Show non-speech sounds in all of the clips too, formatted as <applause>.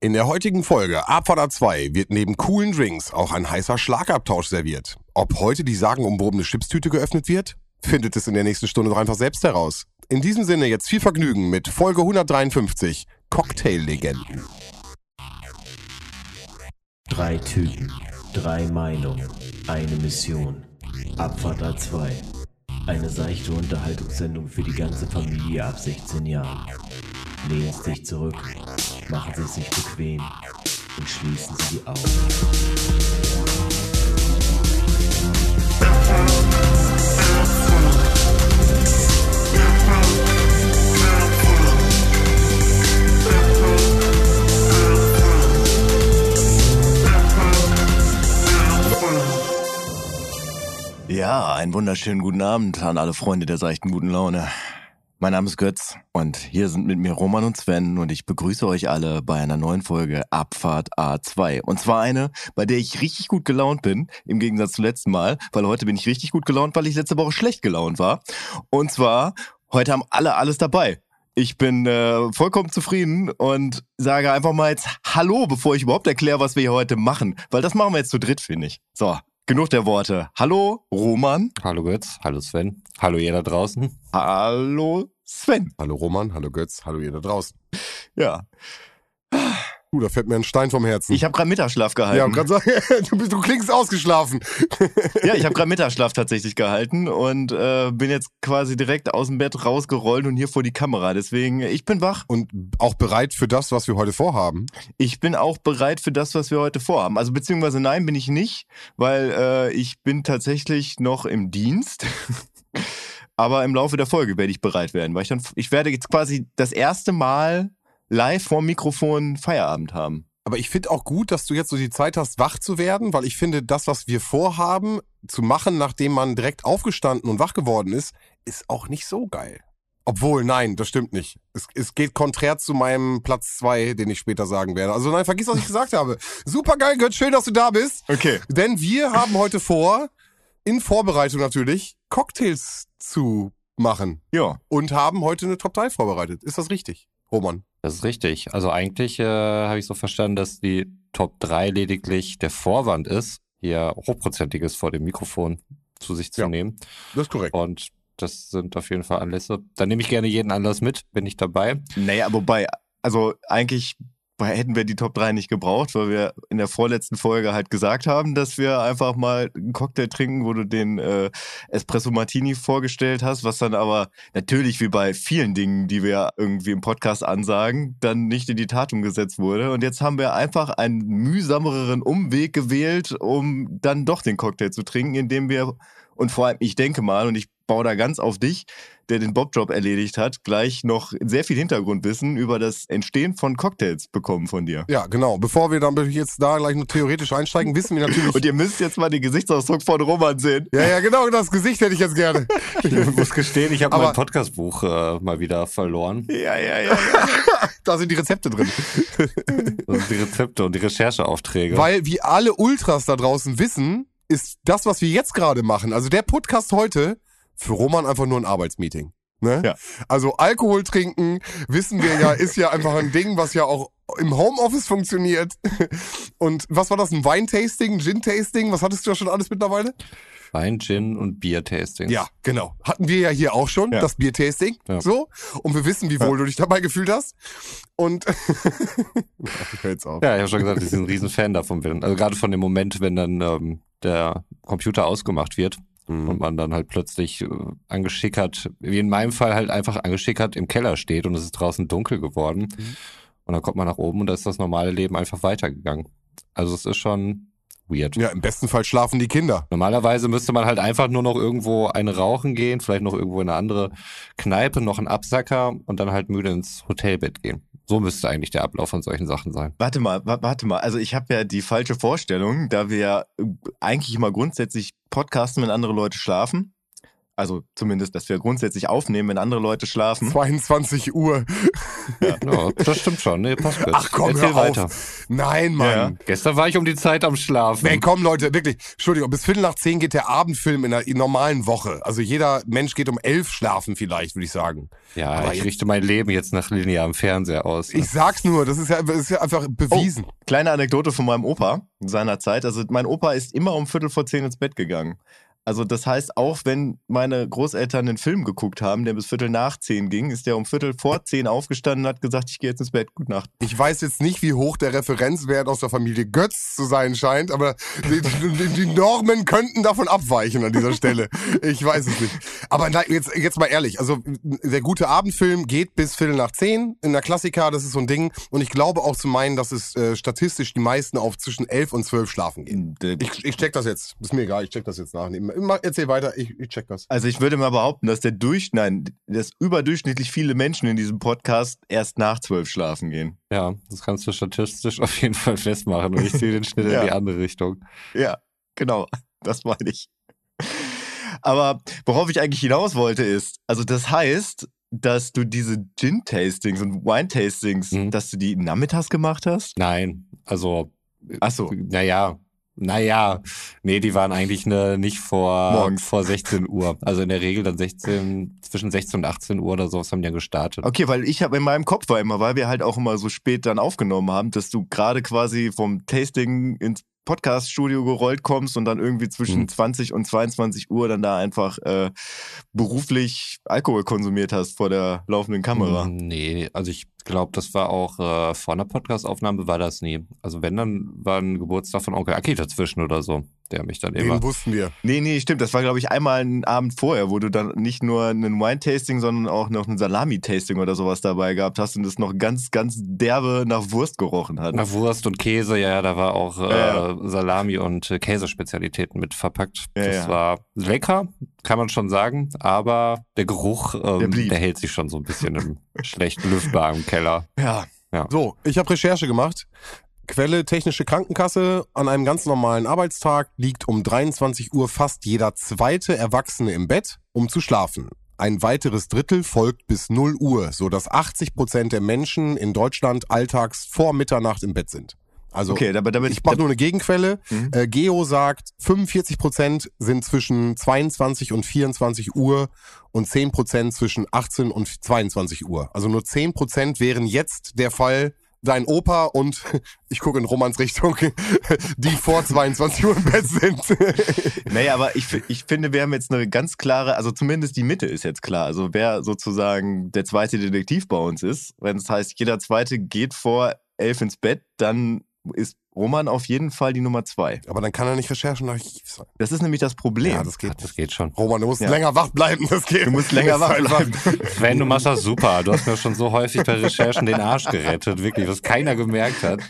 In der heutigen Folge Abfahrt 2 wird neben coolen Drinks auch ein heißer Schlagabtausch serviert. Ob heute die sagenumwobene Chipstüte geöffnet wird? Findet es in der nächsten Stunde doch einfach selbst heraus. In diesem Sinne jetzt viel Vergnügen mit Folge 153 Cocktail-Legenden. Drei Typen, drei Meinungen, eine Mission. Abfahrt A2. Eine seichte Unterhaltungssendung für die ganze Familie ab 16 Jahren. Lehnen Sie sich zurück, machen Sie sich bequem und schließen Sie die Augen. Ja, einen wunderschönen guten Abend an alle Freunde der seichten guten Laune. Mein Name ist Götz und hier sind mit mir Roman und Sven und ich begrüße euch alle bei einer neuen Folge Abfahrt A2. Und zwar eine, bei der ich richtig gut gelaunt bin, im Gegensatz zum letzten Mal, weil heute bin ich richtig gut gelaunt, weil ich letzte Woche schlecht gelaunt war. Und zwar, heute haben alle alles dabei. Ich bin äh, vollkommen zufrieden und sage einfach mal jetzt Hallo, bevor ich überhaupt erkläre, was wir hier heute machen. Weil das machen wir jetzt zu dritt, finde ich. So, genug der Worte. Hallo, Roman. Hallo Götz, hallo Sven, hallo ihr da draußen. Hallo, Sven. Hallo Roman, hallo Götz, hallo ihr da draußen. Ja, Uh, da fällt mir ein Stein vom Herzen. ich habe gerade Mittagsschlaf gehalten. ja, grad <laughs> du, bist, du klingst ausgeschlafen. Ja, ich habe gerade Mittagsschlaf tatsächlich gehalten und äh, bin jetzt quasi direkt aus dem Bett rausgerollt und hier vor die Kamera. Deswegen, ich bin wach. Und auch bereit für das, was wir heute vorhaben. Ich bin auch bereit für das, was wir heute vorhaben. Also beziehungsweise nein, bin ich nicht, weil äh, ich bin tatsächlich noch im Dienst. <laughs> Aber im Laufe der Folge werde ich bereit werden, weil ich dann, ich werde jetzt quasi das erste Mal live vorm Mikrofon Feierabend haben. Aber ich finde auch gut, dass du jetzt so die Zeit hast, wach zu werden, weil ich finde, das, was wir vorhaben, zu machen, nachdem man direkt aufgestanden und wach geworden ist, ist auch nicht so geil. Obwohl, nein, das stimmt nicht. Es, es geht konträr zu meinem Platz zwei, den ich später sagen werde. Also nein, vergiss, was ich gesagt habe. Super geil, Gott, schön, dass du da bist. Okay. Denn wir haben heute vor, in Vorbereitung natürlich, Cocktails zu machen. Ja. Und haben heute eine Top 3 vorbereitet. Ist das richtig, Roman? Das ist richtig. Also eigentlich äh, habe ich so verstanden, dass die Top 3 lediglich der Vorwand ist, hier Hochprozentiges vor dem Mikrofon zu sich zu Ja. nehmen. Das ist korrekt. Und das sind auf jeden Fall Anlässe. Da nehme ich gerne jeden Anlass mit, bin ich dabei. Naja, wobei, also eigentlich hätten wir die Top 3 nicht gebraucht, weil wir in der vorletzten Folge halt gesagt haben, dass wir einfach mal einen Cocktail trinken, wo du den äh, Espresso Martini vorgestellt hast, was dann aber natürlich wie bei vielen Dingen, die wir irgendwie im Podcast ansagen, dann nicht in die Tat umgesetzt wurde. Und jetzt haben wir einfach einen mühsameren Umweg gewählt, um dann doch den Cocktail zu trinken, indem wir, und vor allem, ich denke mal, und ich baue da ganz auf dich, der den Bobjob erledigt hat, gleich noch sehr viel Hintergrundwissen über das Entstehen von Cocktails bekommen von dir. Ja, genau. Bevor wir dann jetzt da gleich nur theoretisch einsteigen, wissen wir natürlich. Und ihr müsst jetzt mal den Gesichtsausdruck von Roman sehen. ja, ja, genau, das Gesicht hätte ich jetzt gerne. <laughs> Ich muss gestehen, ich habe Aber- mein Podcastbuch äh, mal wieder verloren. Ja, ja, ja. <laughs> da sind die Rezepte drin. Das sind die Rezepte und die Rechercheaufträge. Weil, wie alle Ultras da draußen wissen, ist das, was wir jetzt gerade machen, also der Podcast heute, für Roman einfach nur ein Arbeitsmeeting. Ne? Ja. Also Alkohol trinken, wissen wir ja, ist ja einfach ein Ding, was ja auch im Homeoffice funktioniert. <laughs> Und was war das? Ein Weintasting, Gin-Tasting? Was hattest du ja schon alles mittlerweile? Wein, Gin und Bier-Tastings. Ja, genau. Hatten wir ja hier auch schon, Ja. das Bier-Tasting. Ja. So. Und wir wissen, wie wohl du dich dabei gefühlt hast. Und <laughs> ich hör jetzt auf. Ja, ich habe schon gesagt, ich ein Riesenfan davon bin. Also gerade von dem Moment, wenn dann ähm, der Computer ausgemacht wird Mhm. und man dann halt plötzlich äh, angeschickert, wie in meinem Fall halt einfach angeschickert im Keller steht und es ist draußen dunkel geworden. Mhm. Und dann kommt man nach oben und da ist das normale Leben einfach weitergegangen. Also es ist schon weird. Ja, im besten Fall schlafen die Kinder. Normalerweise müsste man halt einfach nur noch irgendwo eine rauchen gehen, vielleicht noch irgendwo in eine andere Kneipe, noch einen Absacker und dann halt müde ins Hotelbett gehen. So müsste eigentlich der Ablauf von solchen Sachen sein. Warte mal, wa- warte mal. Also ich habe ja die falsche Vorstellung, da wir äh, eigentlich immer grundsätzlich podcasten, wenn andere Leute schlafen. Also zumindest, dass wir grundsätzlich aufnehmen, wenn andere Leute schlafen. 22 Uhr. Ja, das stimmt schon. Nee, passt gut. Ach komm, Erzähl hör auf. weiter. Nein, Mann. Ja. Gestern war ich um die Zeit am Schlafen. Nee, komm Leute, wirklich. Entschuldigung, bis Viertel nach zehn geht der Abendfilm in der normalen Woche. Also jeder Mensch geht um elf schlafen vielleicht, würde ich sagen. Ja, Aber ich jetzt- richte mein Leben jetzt nach linearem Fernseher aus. ne? Ich sag's nur, das ist ja, das ist ja einfach bewiesen. Kleine Anekdote von meinem Opa seiner Zeit. Also mein Opa ist immer um Viertel vor zehn ins Bett gegangen. Also das heißt, auch wenn meine Großeltern einen Film geguckt haben, der bis Viertel nach zehn ging, ist der um Viertel vor zehn aufgestanden und hat gesagt, ich gehe jetzt ins Bett. Gute Nacht. Ich weiß jetzt nicht, wie hoch der Referenzwert aus der Familie Götz zu sein scheint, aber die, die, die Normen könnten davon abweichen an dieser Stelle. Ich weiß es nicht. Aber nein, jetzt, jetzt mal ehrlich. Also der gute Abendfilm geht bis Viertel nach zehn in der Klassiker, das ist so ein Ding. Und ich glaube auch zu meinen, dass es äh, statistisch die meisten auf zwischen elf und zwölf schlafen gehen. Ich, ich check das jetzt. Ist mir egal, ich check das jetzt nach. Mach- Erzähl weiter, ich, ich check das. Also ich würde mal behaupten, dass der Durch, nein, dass überdurchschnittlich viele Menschen in diesem Podcast erst nach zwölf schlafen gehen. Ja, das kannst du statistisch <laughs> auf jeden Fall festmachen. Und ich sehe den Schnitt Ja. in die andere Richtung. Ja, genau, das meine ich. Aber worauf ich eigentlich hinaus wollte ist, also das heißt, dass du diese Gin-Tastings und Wine-Tastings, Mhm. dass du die nachmittags gemacht hast? Nein, also, Ach so. naja, naja, nee, die waren eigentlich ne, nicht vor, Morgens. vor 16 Uhr. Also in der Regel dann 16, zwischen 16 und 18 Uhr oder sowas haben die ja gestartet. Okay, weil ich habe in meinem Kopf war immer, weil wir halt auch immer so spät dann aufgenommen haben, dass du gerade quasi vom Tasting ins Podcast-Studio gerollt kommst und dann irgendwie zwischen Mhm. 20 und 22 Uhr dann da einfach äh, beruflich Alkohol konsumiert hast vor der laufenden Kamera. Mm, Nee, also ich glaube, das war auch äh, vor einer Podcast-Aufnahme war das nie. Also wenn, dann war ein Geburtstag von Onkel Aki dazwischen oder so, der mich dann immer... Den wussten wir. Nee, nee, stimmt. Das war, glaube ich, einmal einen Abend vorher, wo du dann nicht nur einen Wine-Tasting, sondern auch noch ein Salami-Tasting oder sowas dabei gehabt hast und es noch ganz, ganz derbe nach Wurst gerochen hat. Nach Wurst und Käse, ja, ja, da war auch äh, Ja, Salami und äh, Käsespezialitäten mit verpackt. Ja, das ja. war lecker, kann man schon sagen, aber der Geruch, ähm, Der der hält sich schon so ein bisschen im <laughs> schlecht lüftbaren Keller. Ja. So, ich habe Recherche gemacht. Quelle Technische Krankenkasse. An einem ganz normalen Arbeitstag liegt um 23 Uhr fast jeder zweite Erwachsene im Bett, um zu schlafen. Ein weiteres Drittel folgt bis 0 Uhr, so dass 80 Prozent der Menschen in Deutschland alltags vor Mitternacht im Bett sind. Also Okay, damit ich mache nur eine Gegenquelle. Mhm. Äh, Geo sagt, 45 Prozent sind zwischen 22 und 24 Uhr und 10 Prozent zwischen 18 und 22 Uhr. Also nur 10 Prozent wären jetzt der Fall, dein Opa und <laughs> ich gucke in Romans Richtung, <laughs> die vor 22 Uhr im Bett sind. <laughs> Naja, aber ich, ich finde, wir haben jetzt eine ganz klare, also zumindest die Mitte ist jetzt klar. Also wer sozusagen der zweite Detektiv bei uns ist, wenn es heißt, jeder zweite geht vor elf ins Bett, dann ist Roman auf jeden Fall die Nummer zwei. Aber dann kann er nicht Recherchenarchiv sein. Das ist nämlich das Problem. Ja, das geht. Das geht schon. Roman, du musst Ja. länger wach bleiben. Das geht. du musst länger wach bleiben. <laughs> Sven, du machst das super. Du hast mir schon so häufig bei Recherchen den Arsch gerettet, wirklich, was keiner gemerkt hat.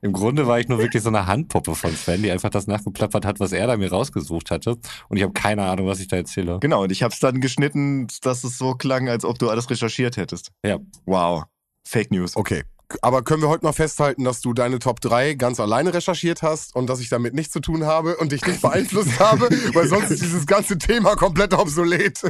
Im Grunde war ich nur wirklich so eine Handpuppe von Sven, die einfach das nachgeplappert hat, was er da mir rausgesucht hatte. Und ich habe keine Ahnung, was ich da erzähle. Genau, und ich habe es dann geschnitten, dass es so klang, als ob du alles recherchiert hättest. Ja. Wow. Fake News. Okay. Aber können wir heute noch festhalten, dass du deine Top 3 ganz alleine recherchiert hast und dass ich damit nichts zu tun habe und dich nicht beeinflusst habe? <laughs> Weil sonst ist dieses ganze Thema komplett obsolet.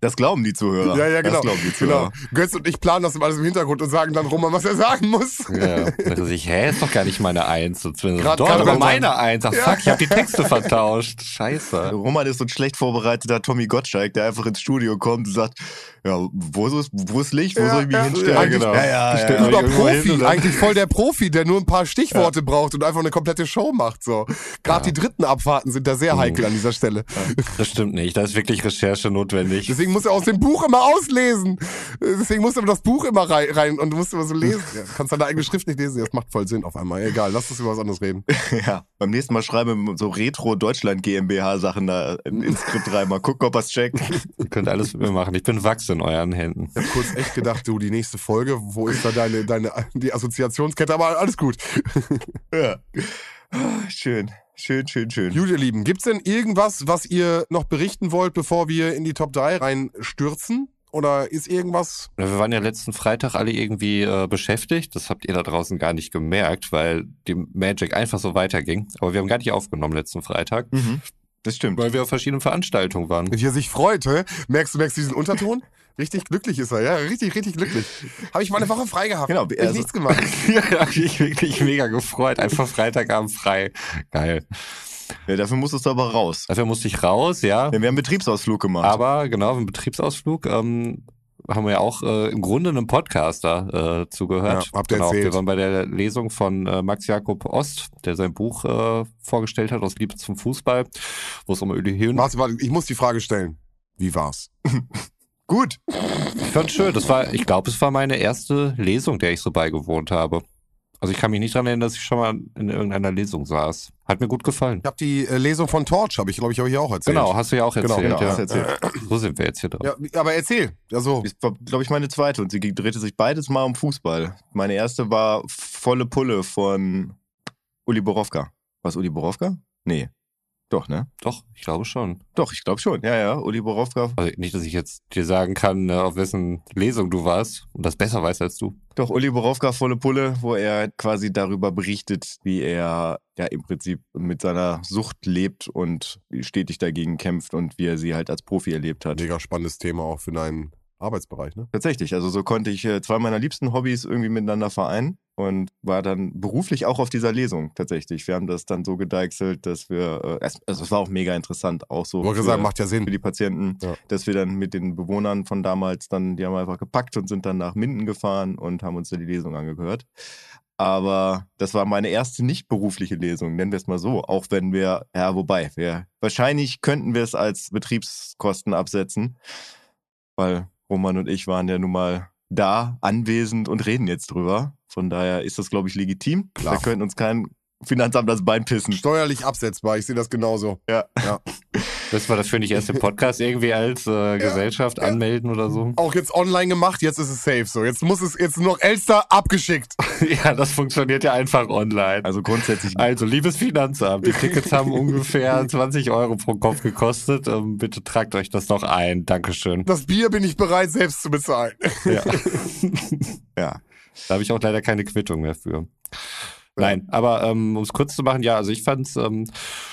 Das glauben die Zuhörer. Ja, ja, genau. Das glauben die genau. Zuhörer. Götz und ich planen das alles im Hintergrund und sagen dann Roman, was er sagen muss. Ja, dachte sich, hä, ist doch gar nicht meine Eins. Grad- doch, aber meine Eins. Ach fuck, ich habe die Texte vertauscht. Scheiße. Roman ist so ein schlecht vorbereiteter Tommy Gottschalk, der einfach ins Studio kommt und sagt, ja, wo ist, wo ist Licht, wo Ja, soll ich mich ja, hinstellen? ja, genau. Ja, ja, ja. Über Profi, eigentlich voll der Profi, der nur ein paar Stichworte braucht und einfach eine komplette Show macht. So. Gerade die dritten Abfahrten sind da sehr heikel an dieser Stelle. Das stimmt nicht. Da ist wirklich Recherche notwendig. Deswegen muss er aus dem Buch immer auslesen. Deswegen muss er das Buch immer rein, rein und du musst immer so lesen. Ja, kannst deine eigene Schrift nicht lesen. Das macht voll Sinn auf einmal. Egal, lass uns über was anderes reden. <laughs> Ja, beim nächsten Mal schreiben wir so Retro-Deutschland GmbH-Sachen da ins Skript rein. Mal gucken, ob er es checkt. <laughs> Ihr könnt alles mit mir machen. Ich bin Wachs in euren Händen. Ich hab kurz echt gedacht, du, die nächste Folge, wo ist da deine, deine, die Assoziationskette? Aber alles gut. <laughs> Ja. Ah, Schön, schön, schön, schön. Gut, ihr Lieben, gibt's denn irgendwas, was ihr noch berichten wollt, bevor wir in die Top 3 reinstürzen? Oder ist irgendwas? Wir waren ja letzten Freitag alle irgendwie äh, beschäftigt. Das habt ihr da draußen gar nicht gemerkt, weil die Magic einfach so weiterging. Aber wir haben gar nicht aufgenommen letzten Freitag. Mhm. Das stimmt. weil wir auf verschiedenen Veranstaltungen waren. Wie er sich freut, hä? Merkst du, merkst du diesen Unterton? <laughs> Richtig glücklich ist er, ja, richtig, richtig glücklich. Habe ich mal eine Woche frei gehabt. Genau, ich also- nichts gemacht. <laughs> ja, hab ich wirklich mega gefreut. Einfach Freitagabend frei. Geil. Ja, dafür musstest du aber raus. Dafür musste ich raus, ja. Denn wir haben einen Betriebsausflug gemacht. Aber genau, im Betriebsausflug ähm, haben wir ja auch äh, im Grunde einem Podcaster äh, zugehört. Ja, habt ihr genau, erzählt. Wir waren bei der Lesung von äh, Max Jakob Ost, der sein Buch äh, vorgestellt hat aus Liebe zum Fußball, wo es um Uli Höhn Warte, warte, ich muss die Frage stellen. Wie war's? <laughs> Gut. Ich fand schön. Das war, ich glaube, es war meine erste Lesung, der ich so beigewohnt habe. Also ich kann mich nicht dran erinnern, dass ich schon mal in irgendeiner Lesung saß. Hat mir gut gefallen. Ich habe die äh, Lesung von Torch, habe ich glaube ich auch hier auch erzählt. Genau, hast du ja auch Genau, erzählt. Genau, ja. erzählt. So sind wir jetzt hier dran. Ja, aber erzähl. Also, Das war, glaube ich, meine zweite und sie drehte sich beides mal um Fußball. Meine erste war volle Pulle von Uli Borowka. Was Uli Borowka? Nee. Doch, ne? Doch, ich glaube schon. Doch, ich glaube schon. Ja, ja. Uli Borowka. Also nicht, dass ich jetzt dir sagen kann, äh, auf wessen Lesung du warst und das besser weiß als du. Doch, Uli Borowka volle Pulle, wo er quasi darüber berichtet, wie er ja im Prinzip mit seiner Sucht lebt und stetig dagegen kämpft und wie er sie halt als Profi erlebt hat. mega spannendes Thema auch für deinen Arbeitsbereich, ne? Tatsächlich, also so konnte ich äh, zwei meiner liebsten Hobbys irgendwie miteinander vereinen und war dann beruflich auch auf dieser Lesung tatsächlich. Wir haben das dann so gedeichselt, dass wir, äh, es- also es war auch mega interessant, auch so wollte für, sagen, macht ja Sinn. für die Patienten, Ja. dass wir dann mit den Bewohnern von damals dann, die haben einfach gepackt und sind dann nach Minden gefahren und haben uns da die Lesung angehört. Aber das war meine erste nicht berufliche Lesung, nennen wir es mal so. Auch wenn wir, ja, wobei, wir, wahrscheinlich könnten wir es als Betriebskosten absetzen, weil Roman und ich waren ja nun mal da, anwesend und reden jetzt drüber. Von daher ist das, glaube ich, legitim. Klar. Da könnte uns kein Finanzamt das Bein pissen. Steuerlich absetzbar, ich sehe das genauso. Ja. ja. <laughs> Müssen wir dafür nicht erst den Podcast irgendwie als äh, Gesellschaft anmelden oder so? Auch jetzt online gemacht, jetzt ist es safe so. Jetzt muss es jetzt noch Elster abgeschickt. <laughs> ja, das funktioniert ja einfach online. Also grundsätzlich Also, liebes Finanzamt, die Tickets haben <laughs> ungefähr 20 Euro pro Kopf gekostet. Ähm, bitte tragt euch das noch ein. Dankeschön. Das Bier bin ich bereit selbst zu bezahlen. Ja. <laughs> Ja. Da habe ich auch leider keine Quittung mehr für. Nein, aber ähm, um es kurz zu machen, ja, also ich fand's ähm,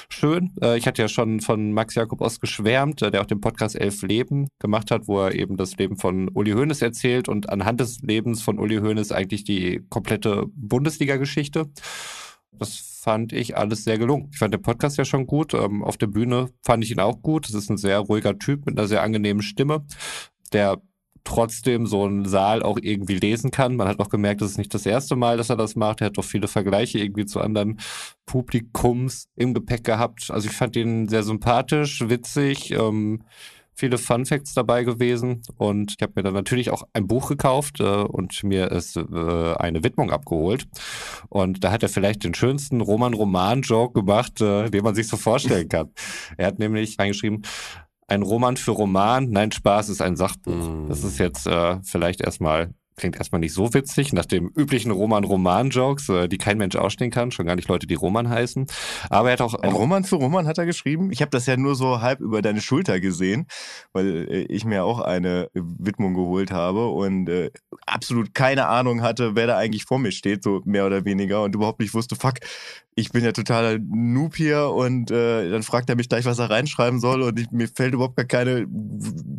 schön. Äh, ich hatte ja schon von Max Jakob Ost geschwärmt, äh, der auch den Podcast Elf Leben gemacht hat, wo er eben das Leben von Uli Hoeneß erzählt und anhand des Lebens von Uli Hoeneß eigentlich die komplette Bundesliga-Geschichte. Das fand ich alles sehr gelungen. Ich fand den Podcast ja schon gut. Ähm, auf der Bühne fand ich ihn auch gut. Es ist ein sehr ruhiger Typ mit einer sehr angenehmen Stimme, der trotzdem so einen Saal auch irgendwie lesen kann. Man hat auch gemerkt, das ist nicht das erste Mal, dass er das macht. Er hat doch viele Vergleiche irgendwie zu anderen Publikums im Gepäck gehabt. Also ich fand ihn sehr sympathisch, witzig, ähm, viele Fun Facts dabei gewesen und ich habe mir dann natürlich auch ein Buch gekauft äh, und mir ist äh, eine Widmung abgeholt und da hat er vielleicht den schönsten Roman-Roman-Joke gemacht, äh, den man sich so vorstellen kann. Er hat nämlich reingeschrieben, ein Roman für Roman, nein, Spaß ist ein Sachbuch. Mm. Das ist jetzt äh, vielleicht erstmal, klingt erstmal nicht so witzig, nach dem üblichen Roman-Roman-Jokes, äh, die kein Mensch ausstehen kann, schon gar nicht Leute, die Roman heißen. Aber er hat auch, Ein Roman für Roman hat er geschrieben. Ich habe das ja nur so halb über deine Schulter gesehen, weil äh, ich mir auch eine Widmung geholt habe und äh, absolut keine Ahnung hatte, wer da eigentlich vor mir steht, so mehr oder weniger und überhaupt nicht wusste, fuck, ich bin ja totaler Noob hier und äh, dann fragt er mich gleich, was er reinschreiben soll und ich, mir fällt überhaupt gar keine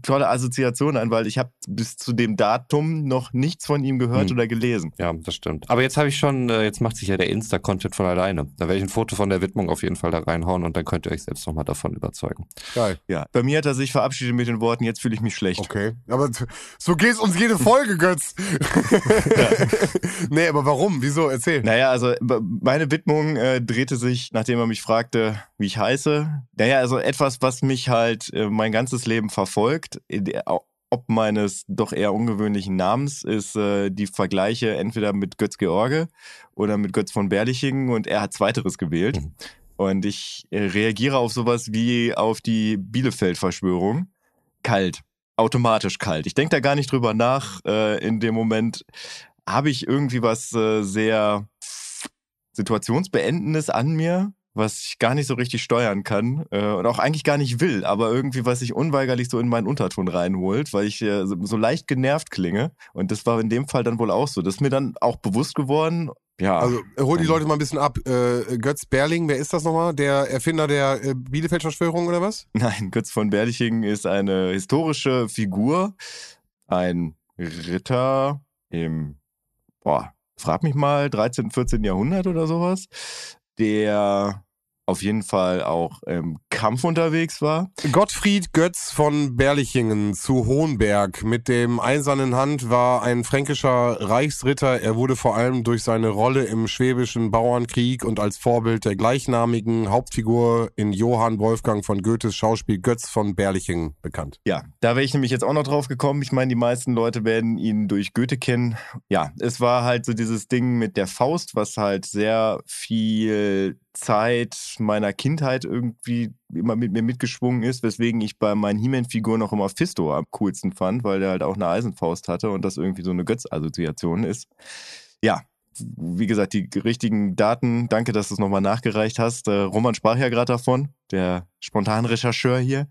tolle Assoziation ein, weil ich habe bis zu dem Datum noch nichts von ihm gehört Hm. oder gelesen. Ja, das stimmt. Aber jetzt habe ich schon, äh, jetzt macht sich ja der Insta-Content von alleine. Da werde ich ein Foto von der Widmung auf jeden Fall da reinhauen und dann könnt ihr euch selbst nochmal davon überzeugen. Geil. Ja, bei mir hat er sich verabschiedet mit den Worten, jetzt fühle ich mich schlecht. Okay. Aber so geht's uns jede Folge, Götz. <laughs> nee, aber warum? Wieso? Erzähl. Naja, also meine Widmung äh, drehte sich, nachdem er mich fragte, wie ich heiße. Naja, also etwas, was mich halt äh, mein ganzes Leben verfolgt, in der- au- ob meines doch eher ungewöhnlichen Namens, ist äh, die Vergleiche entweder mit Götz George oder mit Götz von Berlichingen und er hat zweiteres gewählt. Mhm. Und ich äh, reagiere auf sowas wie auf die Bielefeld-Verschwörung. Kalt. Automatisch kalt. Ich denke da gar nicht drüber nach. Äh, in dem Moment habe ich irgendwie was äh, sehr Situationsbeendendes an mir, was ich gar nicht so richtig steuern kann äh, und auch eigentlich gar nicht will, aber irgendwie, was sich unweigerlich so in meinen Unterton reinholt, weil ich äh, so, leicht genervt klinge. Und das war in dem Fall dann wohl auch so. Das ist mir dann auch bewusst geworden. Ja. Also hol die Leute mal ein bisschen ab. Äh, Götz Berling, wer ist das nochmal? Der Erfinder der äh, Bielefeld-Verschwörung oder was? <laughs> Nein, Götz von Berlichingen ist eine historische Figur, ein Ritter im, boah, frag mich mal, 13., 14. Jahrhundert oder sowas, der auf jeden Fall auch im Kampf unterwegs war. Gottfried Götz von Berlichingen zu Hohenberg mit dem eisernen Hand war ein fränkischer Reichsritter. Er wurde vor allem durch seine Rolle im schwäbischen Bauernkrieg und als Vorbild der gleichnamigen Hauptfigur in Johann Wolfgang von Goethes Schauspiel Götz von Berlichingen bekannt. Ja, da wäre ich nämlich jetzt auch noch drauf gekommen. Ich meine, die meisten Leute werden ihn durch Goethe kennen. Ja, es war halt so dieses Ding mit der Faust, was halt sehr viel Zeit meiner Kindheit irgendwie immer mit mir mitgeschwungen ist, weswegen ich bei meinen He-Man-Figuren noch immer Fisto am coolsten fand, weil der halt auch eine Eisenfaust hatte und das irgendwie so eine Götz-Assoziation ist. Ja, wie gesagt, die richtigen Daten, danke, dass du es nochmal nachgereicht hast. Äh, Roman sprach ja gerade davon, der Spontanrechercheur hier.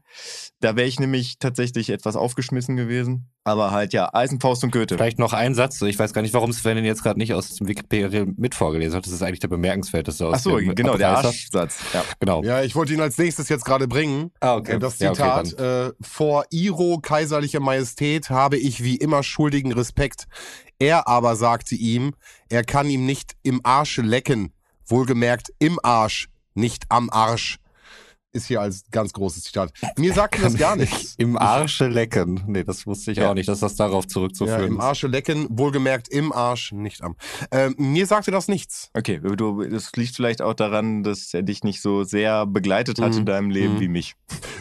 Da wäre ich nämlich tatsächlich etwas aufgeschmissen gewesen. Aber halt ja, Eisenfaust und Goethe. Vielleicht noch ein Satz. Ich weiß gar nicht, warum Sven den jetzt gerade nicht aus dem Wikipedia mit vorgelesen hat. Das ist eigentlich der bemerkenswerteste aus Ach so, dem genau, der. Arschsatz. Ja. Genau. Ja, ich wollte ihn als nächstes jetzt gerade bringen. Ah, okay. Das Ja, okay, Zitat, äh, vor Iro kaiserliche Majestät habe ich wie immer schuldigen Respekt. Er aber sagte ihm, er kann ihm nicht im Arsche lecken. Wohlgemerkt im Arsch, nicht am Arsch. Ist hier als ganz großes Zitat. Mir sagte das gar nichts. Im Arsche lecken. Nee, das wusste ich Ja. auch nicht, dass das darauf Ja, zurückzuführen im ist. Arsche lecken, wohlgemerkt im Arsch, nicht am. Ähm, mir sagte das nichts. Okay, du, das liegt vielleicht auch daran, dass er dich nicht so sehr begleitet hat Mhm. in deinem Leben Mhm. wie mich.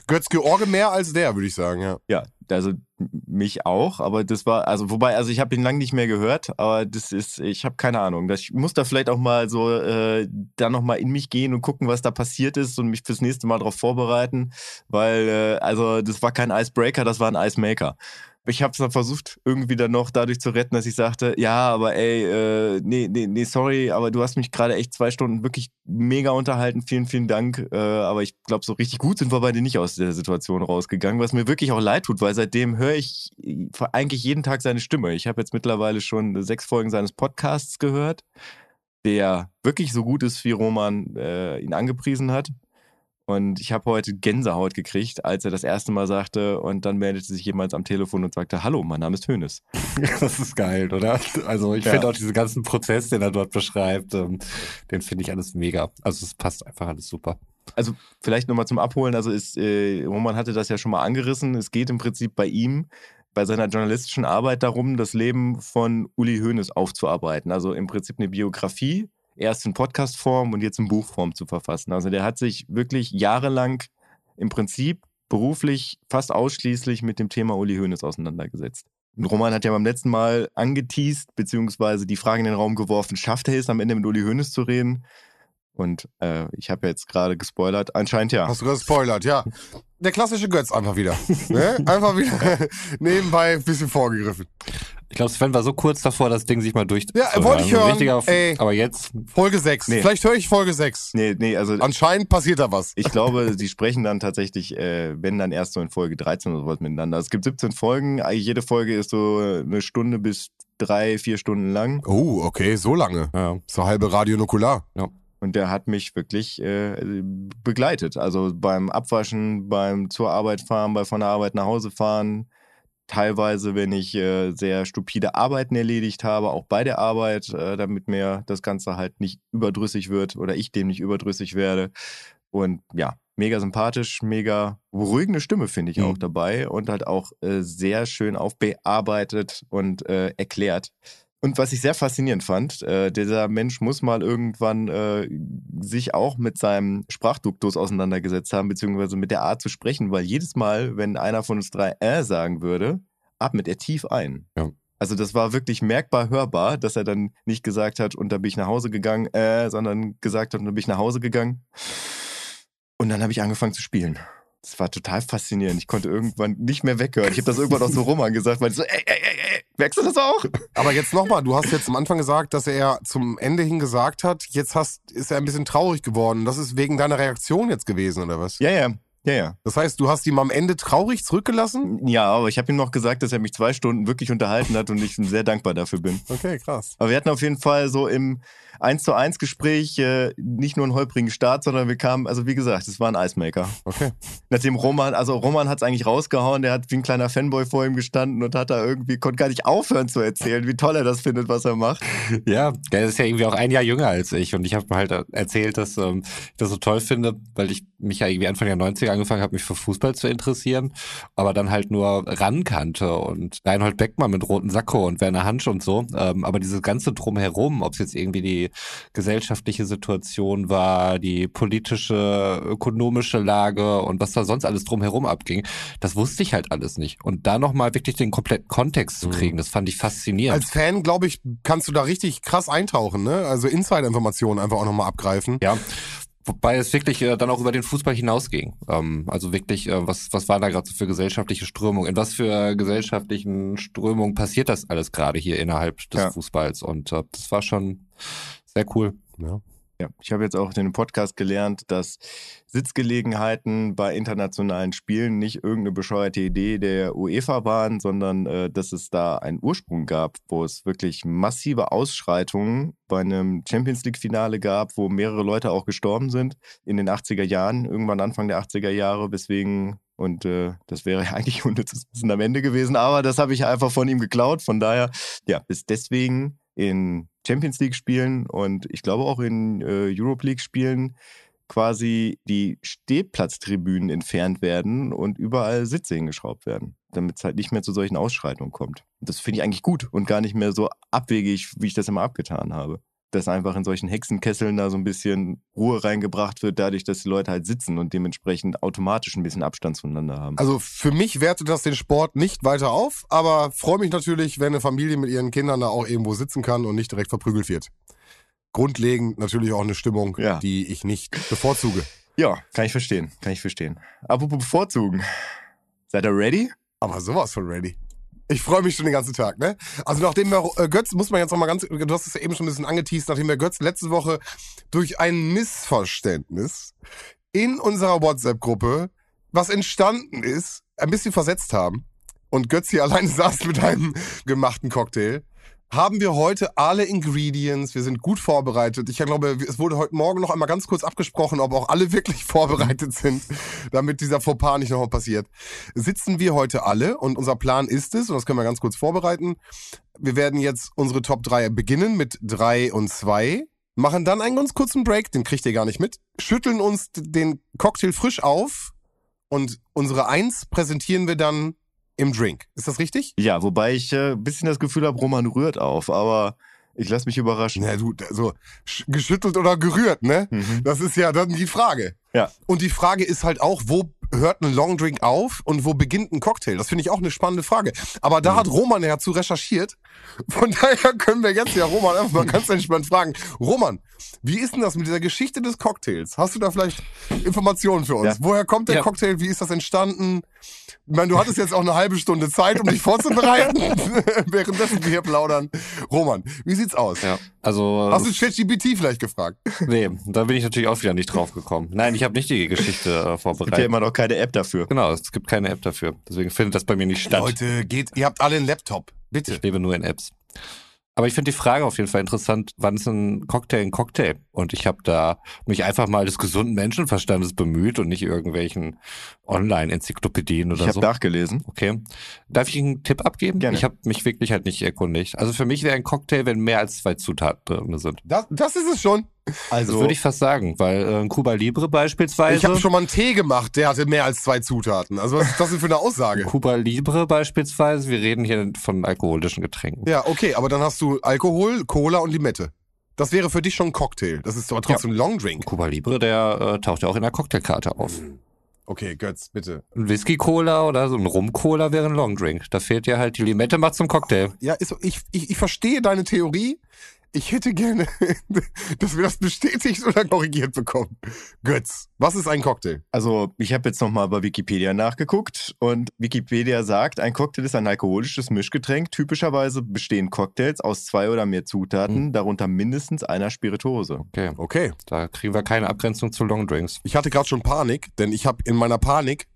Götz George mehr als der, würde ich sagen, ja. Ja, also mich auch, aber das war, also wobei, also ich habe ihn lange nicht mehr gehört, aber das ist, ich habe keine Ahnung. Das- Ich muss da vielleicht auch mal so äh, da nochmal in mich gehen und gucken, was da passiert ist und mich fürs nächste Mal darauf vorbereiten, weil, äh, also das war kein Icebreaker, das war ein Icemaker. Ich habe es dann versucht, irgendwie dann noch dadurch zu retten, dass ich sagte, ja, aber ey, äh, nee, nee, nee, sorry, aber du hast mich gerade echt zwei Stunden wirklich mega unterhalten. Vielen, vielen Dank. Äh, aber ich glaube, so richtig gut sind wir beide nicht aus der Situation rausgegangen, was mir wirklich auch leid tut, weil seitdem höre ich äh, eigentlich jeden Tag seine Stimme. Ich habe jetzt mittlerweile schon sechs Folgen seines Podcasts gehört, der wirklich so gut ist, wie Roman äh, ihn angepriesen hat. Und ich habe heute Gänsehaut gekriegt, als er das erste Mal sagte und dann meldete sich jemand am Telefon und sagte, hallo, mein Name ist Hönes. <laughs> Das ist geil, oder? Also ich Ja. finde auch diesen ganzen Prozess, den er dort beschreibt, ähm, den finde ich alles mega. Also es passt einfach alles super. Also vielleicht nochmal zum Abholen, also ist, äh, Roman hatte das ja schon mal angerissen, es geht im Prinzip bei ihm, bei seiner journalistischen Arbeit darum, das Leben von Uli Hoeneß aufzuarbeiten. Also im Prinzip eine Biografie, erst in Podcastform und jetzt in Buchform zu verfassen. Also der hat sich wirklich jahrelang im Prinzip beruflich fast ausschließlich mit dem Thema Uli Hoeneß auseinandergesetzt. Und Roman hat ja beim letzten Mal angeteased, beziehungsweise die Frage in den Raum geworfen, schafft er es am Ende mit Uli Hoeneß zu reden? Und äh, ich habe jetzt gerade gespoilert, anscheinend ja. Hast du gespoilert, ja. <laughs> Der klassische Götz einfach wieder. ne? Einfach wieder <laughs> nebenbei ein bisschen vorgegriffen. Ich glaube, Sven war so kurz davor, das Ding sich mal durch. Ja, wollte ich hören. Richtiger, Ey. aber jetzt, Folge 6. Nee. Vielleicht höre ich Folge 6. Nee, nee, also Anscheinend passiert da was. ich glaube, sie sprechen dann tatsächlich, äh, wenn dann erst so in Folge 13 oder sowas miteinander. Es gibt 17 Folgen, eigentlich jede Folge ist so eine Stunde bis drei, vier Stunden lang. Oh, okay, so lange. ja, So halbe Radio Nukular. Und der hat mich wirklich äh, begleitet. Also beim Abwaschen, beim zur Arbeit fahren, bei von der Arbeit nach Hause fahren. Teilweise, wenn ich äh, sehr stupide Arbeiten erledigt habe, auch bei der Arbeit, äh, damit mir das Ganze halt nicht überdrüssig wird oder ich dem nicht überdrüssig werde. Und ja, mega sympathisch, mega beruhigende Stimme finde ich Mhm. auch dabei und halt auch äh, sehr schön aufbearbeitet und äh, erklärt. Und was ich sehr faszinierend fand, äh, dieser Mensch muss mal irgendwann äh, sich auch mit seinem Sprachduktus auseinandergesetzt haben, beziehungsweise mit der Art zu sprechen, weil jedes Mal, wenn einer von uns drei äh sagen würde, atmet er tief ein. Ja. Also das war wirklich merkbar hörbar, dass er dann nicht gesagt hat, und dann bin ich nach Hause gegangen, äh, sondern gesagt hat, und dann bin ich nach Hause gegangen. Und dann habe ich angefangen zu spielen. Das war total faszinierend. Ich konnte irgendwann nicht mehr weghören. Ich habe das irgendwann auch so Roman gesagt, weil ich so, ey, ey, ey, ey, merkst du das auch? Aber jetzt nochmal, du hast jetzt am Anfang gesagt, dass er zum Ende hin gesagt hat, jetzt hast, ist er ein bisschen traurig geworden. Das ist wegen deiner Reaktion jetzt gewesen, oder was? Ja, ja. Ja, ja. Das heißt, du hast ihn am Ende traurig zurückgelassen? Ja, aber ich habe ihm noch gesagt, dass er mich zwei Stunden wirklich unterhalten hat und ich ihm sehr dankbar dafür bin. Okay, krass. Aber wir hatten auf jeden Fall so im 1 zu 1 Gespräch äh, nicht nur einen holprigen Start, sondern wir kamen, also wie gesagt, es war ein Icemaker. Okay. Nachdem Roman, also Roman hat es eigentlich rausgehauen, der hat wie ein kleiner Fanboy vor ihm gestanden und hat da irgendwie, konnte gar nicht aufhören zu erzählen, wie toll er das findet, was er macht. Ja, der ist ja irgendwie auch ein Jahr jünger als ich und ich habe halt erzählt, dass ähm, ich das so toll finde, weil ich mich ja irgendwie Anfang der 90er angefangen habe, mich für Fußball zu interessieren, aber dann halt nur ran kannte und Reinhold Beckmann mit roten Sakko und Werner Hansch und so, ähm, aber dieses ganze Drumherum, ob es jetzt irgendwie die gesellschaftliche Situation war, die politische, ökonomische Lage und was da sonst alles drumherum abging, das wusste ich halt alles nicht. Und da nochmal wirklich den kompletten Kontext zu kriegen, das fand ich faszinierend. Als Fan, glaube ich, kannst du da richtig krass eintauchen, ne? Also Insider-Informationen einfach auch nochmal abgreifen. Ja. Wobei es wirklich äh, dann auch über den Fußball hinausging. Ähm, also wirklich, äh, was, was war da gerade so für gesellschaftliche Strömung? In was für gesellschaftlichen Strömungen passiert das alles gerade hier innerhalb des Ja. Fußballs? Und äh, das war schon sehr cool. Ja. Ja, ich habe jetzt auch in dem Podcast gelernt, dass Sitzgelegenheiten bei internationalen Spielen nicht irgendeine bescheuerte Idee der UEFA waren, sondern äh, dass es da einen Ursprung gab, wo es wirklich massive Ausschreitungen bei einem Champions League-Finale gab, wo mehrere Leute auch gestorben sind in den 80er Jahren, irgendwann Anfang der 80er Jahre, weswegen und äh, das wäre <laughs> eigentlich unnützes Wissen am Ende gewesen, aber das habe ich einfach von ihm geklaut. Von daher, ja, ist deswegen in Champions League Spielen und ich glaube auch in äh, Europe League Spielen quasi die Stehplatztribünen entfernt werden und überall Sitze hingeschraubt werden, damit es halt nicht mehr zu solchen Ausschreitungen kommt. Das finde ich eigentlich gut und gar nicht mehr so abwegig, wie ich das immer abgetan habe. Dass einfach in solchen Hexenkesseln da so ein bisschen Ruhe reingebracht wird, dadurch, dass die Leute halt sitzen und dementsprechend automatisch ein bisschen Abstand zueinander haben. Also für mich wertet das den Sport nicht weiter auf, aber freue mich natürlich, wenn eine Familie mit ihren Kindern da auch irgendwo sitzen kann und nicht direkt verprügelt wird. Grundlegend natürlich auch eine Stimmung, Ja. die ich nicht bevorzuge. ja, kann ich verstehen, kann ich verstehen. Apropos bevorzugen. Seid ihr ready? Aber sowas von ready. Ich freue mich schon den ganzen Tag, ne? Also nachdem wir, äh, Götz, muss man jetzt noch mal ganz, du hast es ja eben schon ein bisschen angeteased, nachdem wir Götz letzte Woche durch ein Missverständnis in unserer WhatsApp-Gruppe, was entstanden ist, ein bisschen versetzt haben und Götz hier <laughs> alleine saß mit einem gemachten Cocktail, haben wir heute alle Ingredients, wir sind gut vorbereitet. Ich glaube, es wurde heute Morgen noch einmal ganz kurz abgesprochen, ob auch alle wirklich <laughs> vorbereitet sind, damit dieser Fauxpas nicht nochmal passiert. Sitzen wir heute alle und unser Plan ist es, und das können wir ganz kurz vorbereiten, wir werden jetzt unsere Top 3 beginnen mit 3 und 2, machen dann einen ganz kurzen Break, den kriegt ihr gar nicht mit, schütteln uns den Cocktail frisch auf und unsere 1 präsentieren wir dann im Drink. Ist das richtig? Ja, wobei ich äh, ein bisschen das Gefühl habe, Roman rührt auf, aber ich lasse mich überraschen. Na du, so sch- geschüttelt oder gerührt, ne? Mhm. Das ist ja dann die Frage. Ja. Und die Frage ist halt auch, wo hört ein Longdrink auf und wo beginnt ein Cocktail? Das finde ich auch eine spannende Frage. Aber da hat Roman ja zu recherchiert. Von daher können wir jetzt ja Roman einfach mal ganz entspannt fragen. Roman, wie ist denn das mit dieser Geschichte des Cocktails? Hast du da vielleicht Informationen für uns? Ja. Woher kommt der Ja. Cocktail? Wie ist das entstanden? Ich meine, du hattest jetzt auch eine halbe Stunde Zeit, um dich vorzubereiten, <laughs> <laughs> währenddessen wir hier plaudern. Roman, wie sieht's aus? Ja. Also, Hast du ChatGPT vielleicht gefragt? nee, da bin ich natürlich auch wieder nicht drauf gekommen. Nein, ich habe nicht die Geschichte äh, <laughs> Es gibt ja vorbereitet. immer noch keine App dafür. Genau, es gibt keine App dafür. Deswegen findet das bei mir nicht statt. Leute, geht, ihr habt alle einen Laptop. Bitte. Ich lebe nur in Apps. Aber ich finde die Frage auf jeden Fall interessant, wann ist ein Cocktail ein Cocktail? Und ich habe da mich einfach mal des gesunden Menschenverstandes bemüht und nicht irgendwelchen Online-Enzyklopädien Ich oder habe so. nachgelesen. Okay. Darf ich einen Tipp abgeben? Gerne. Ich habe mich wirklich halt nicht erkundigt. Also für mich wäre ein Cocktail, wenn mehr als zwei Zutaten drin sind. Das, das ist es schon. Also, Das würde ich fast sagen, weil äh, ein Cuba Libre beispielsweise. Ich habe schon mal einen Tee gemacht, der hatte mehr als zwei Zutaten. Also was ist das denn für eine Aussage? Cuba Libre beispielsweise, wir reden hier von alkoholischen Getränken. Ja, okay, aber dann hast du Alkohol, Cola und Limette. Das wäre für dich schon ein Cocktail. Das ist aber trotzdem ein Longdrink. Cuba Libre, der äh, taucht ja auch in der Cocktailkarte auf. Okay, Götz, bitte. Ein Whisky-Cola oder so ein Rum-Cola wäre ein Longdrink. Da fehlt ja halt die Limette macht zum Cocktail. Ja, ist, ich, ich, ich verstehe deine Theorie. Ich hätte gerne, <laughs> dass wir das bestätigt oder korrigiert bekommen. Götz, was ist ein Cocktail? Also, ich habe jetzt nochmal bei Wikipedia nachgeguckt und Wikipedia sagt, ein Cocktail ist ein alkoholisches Mischgetränk. Typischerweise bestehen Cocktails aus zwei oder mehr Zutaten, darunter mindestens einer Spirituose. Okay. Okay. Da kriegen wir keine Abgrenzung zu Longdrinks. Ich hatte gerade schon Panik, denn ich habe in meiner Panik,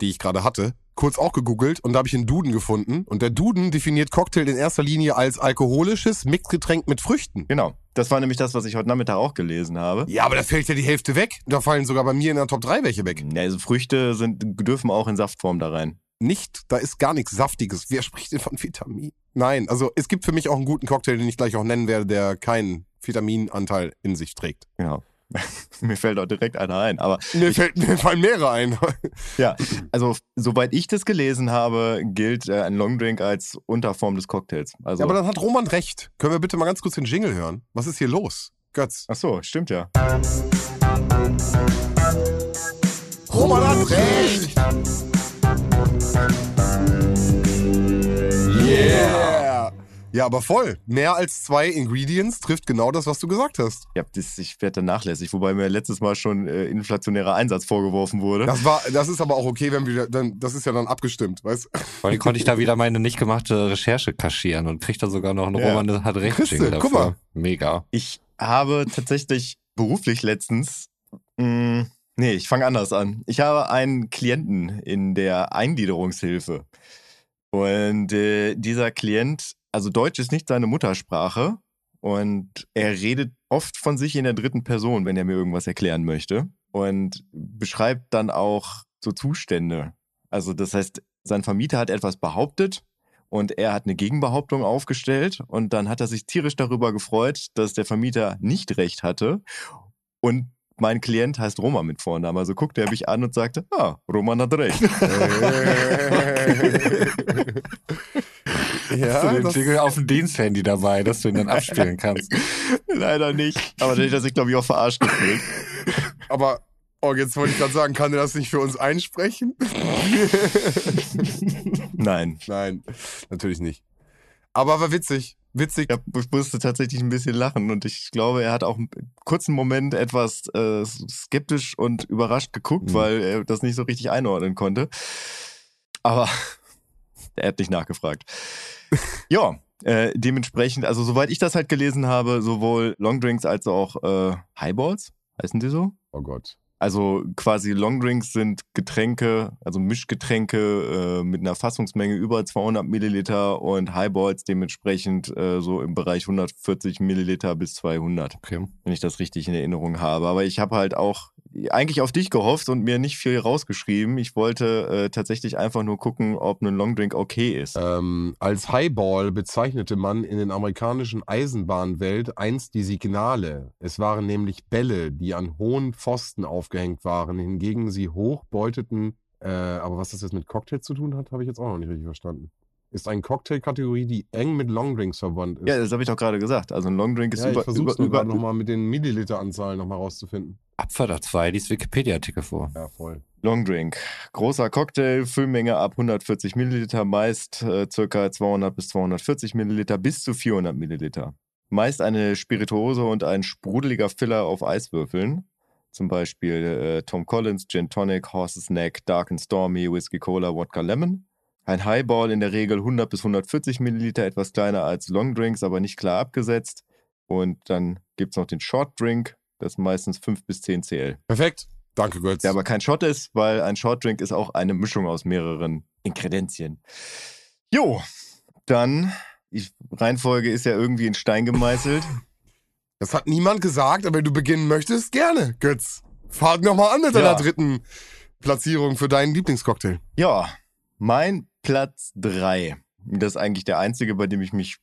die ich gerade hatte, kurz auch gegoogelt und da habe ich einen Duden gefunden. Und der Duden definiert Cocktail in erster Linie als alkoholisches Mixgetränk mit Früchten. Genau. Das war nämlich das, was ich heute Nachmittag auch gelesen habe. Ja, aber da fällt ja die Hälfte weg. Da fallen sogar bei mir in der Top 3 welche weg. Ja, also Früchte sind, dürfen auch in Saftform da rein. Nicht, da ist gar nichts Saftiges. Wer spricht denn von Vitamin? Nein, also es gibt für mich auch einen guten Cocktail, den ich gleich auch nennen werde, der keinen Vitaminanteil in sich trägt. Genau. <laughs> Mir fällt auch direkt einer ein. Aber Mir, fällt, mir fallen mehrere ein. <laughs> ja, also soweit ich das gelesen habe, gilt äh, ein Longdrink als Unterform des Cocktails. Also, Ja, aber dann hat Roman recht. Können wir bitte mal ganz kurz den Jingle hören? Was ist hier los? Götz. ach so, stimmt ja. Roman hat recht! Yeah! Ja, aber voll. Mehr als zwei Ingredients trifft genau das, was du gesagt hast. Ja, das, ich werde da nachlässig, wobei mir letztes Mal schon äh, inflationärer Einsatz vorgeworfen wurde. Das war, das ist aber auch okay, wenn wir dann, das ist ja dann abgestimmt, weißt? Vor allem konnte ich da wieder meine nicht gemachte Recherche kaschieren und krieg da sogar noch einen Ja. Roman hat recht Christe, Jingle guck dafür. mal. Mega. Ich habe tatsächlich beruflich letztens. Mh, nee, ich fange anders an. Ich habe einen Klienten in der Eingliederungshilfe. Und äh, dieser Klient, also Deutsch ist nicht seine Muttersprache. Und er redet oft von sich in der dritten Person, wenn er mir irgendwas erklären möchte. Und beschreibt dann auch so Zustände. Also das heißt, sein Vermieter hat etwas behauptet und er hat eine Gegenbehauptung aufgestellt und dann hat er sich tierisch darüber gefreut, dass der Vermieter nicht recht hatte und mein Klient heißt Roman mit Vornamen. Also guckte er mich an und sagte, ah, Roman hat recht. <laughs> <laughs> Hast du ja, den Jingle auf dem Diensthandy dabei, dass du ihn dann abspielen kannst. <laughs> Leider nicht. Aber der hat sich, glaube ich, auch verarscht gefühlt. aber, oh, jetzt wollte ich gerade sagen, kann der das nicht für uns einsprechen? <laughs> Nein. Nein, natürlich nicht. Aber war witzig. Witzig. Ich, hab, ich musste tatsächlich ein bisschen lachen und ich glaube, er hat auch einen kurzen Moment etwas äh, skeptisch und überrascht geguckt, Mhm. weil er das nicht so richtig einordnen konnte. Aber er hat nicht nachgefragt. ja, äh, dementsprechend, also soweit ich das halt gelesen habe, sowohl Longdrinks als auch äh, Highballs, heißen die so? Oh Gott. Also quasi Longdrinks sind Getränke, also Mischgetränke äh, mit einer Fassungsmenge über 200 Milliliter und Highballs dementsprechend äh, so im Bereich 140 Milliliter bis 200, Okay. wenn ich das richtig in Erinnerung habe. Aber ich habe halt auch eigentlich auf dich gehofft und mir nicht viel rausgeschrieben. Ich wollte äh, tatsächlich einfach nur gucken, ob ein Longdrink okay ist. Ähm, als Highball bezeichnete man in den amerikanischen Eisenbahnwelt einst die Signale. Es waren nämlich Bälle, die an hohen Pfosten aufgehängt waren, hingegen sie hoch beuteten. Äh, aber was das jetzt mit Cocktail zu tun hat, habe ich jetzt auch noch nicht richtig verstanden. Ist eine Cocktailkategorie, die eng mit Longdrinks verwandt ist. Ja, das habe ich doch gerade gesagt. Also ein Longdrink ist Ja, ich über, versuche über, über, nochmal mit den Milliliteranzahlen nochmal rauszufinden. Abfahrt 2, liest Wikipedia-Artikel vor. Ja, voll. Longdrink. Großer Cocktail, Füllmenge ab 140 Milliliter, meist äh, circa 200 bis 240 Milliliter bis zu 400 Milliliter. Meist eine Spirituose und ein sprudeliger Filler auf Eiswürfeln. Zum Beispiel äh, Tom Collins, Gin Tonic, Horse's Neck, Dark and Stormy, Whiskey Cola, Wodka Lemon. Ein Highball in der Regel 100 bis 140 Milliliter, etwas kleiner als Longdrinks, aber nicht klar abgesetzt. Und dann gibt es noch den Short Drink, das ist meistens 5 bis 10 CL. Perfekt. Danke, Götz. Der aber kein Shot ist, weil ein Shortdrink ist auch eine Mischung aus mehreren Inkredenzien. Jo, dann, die Reihenfolge ist ja irgendwie in Stein gemeißelt. <laughs> Das hat niemand gesagt, aber wenn du beginnen möchtest, gerne, Götz. Fahrt nochmal an mit deiner Ja. dritten Platzierung für deinen Lieblingscocktail. Ja, mein Platz 3. Das ist eigentlich der einzige, bei dem ich mich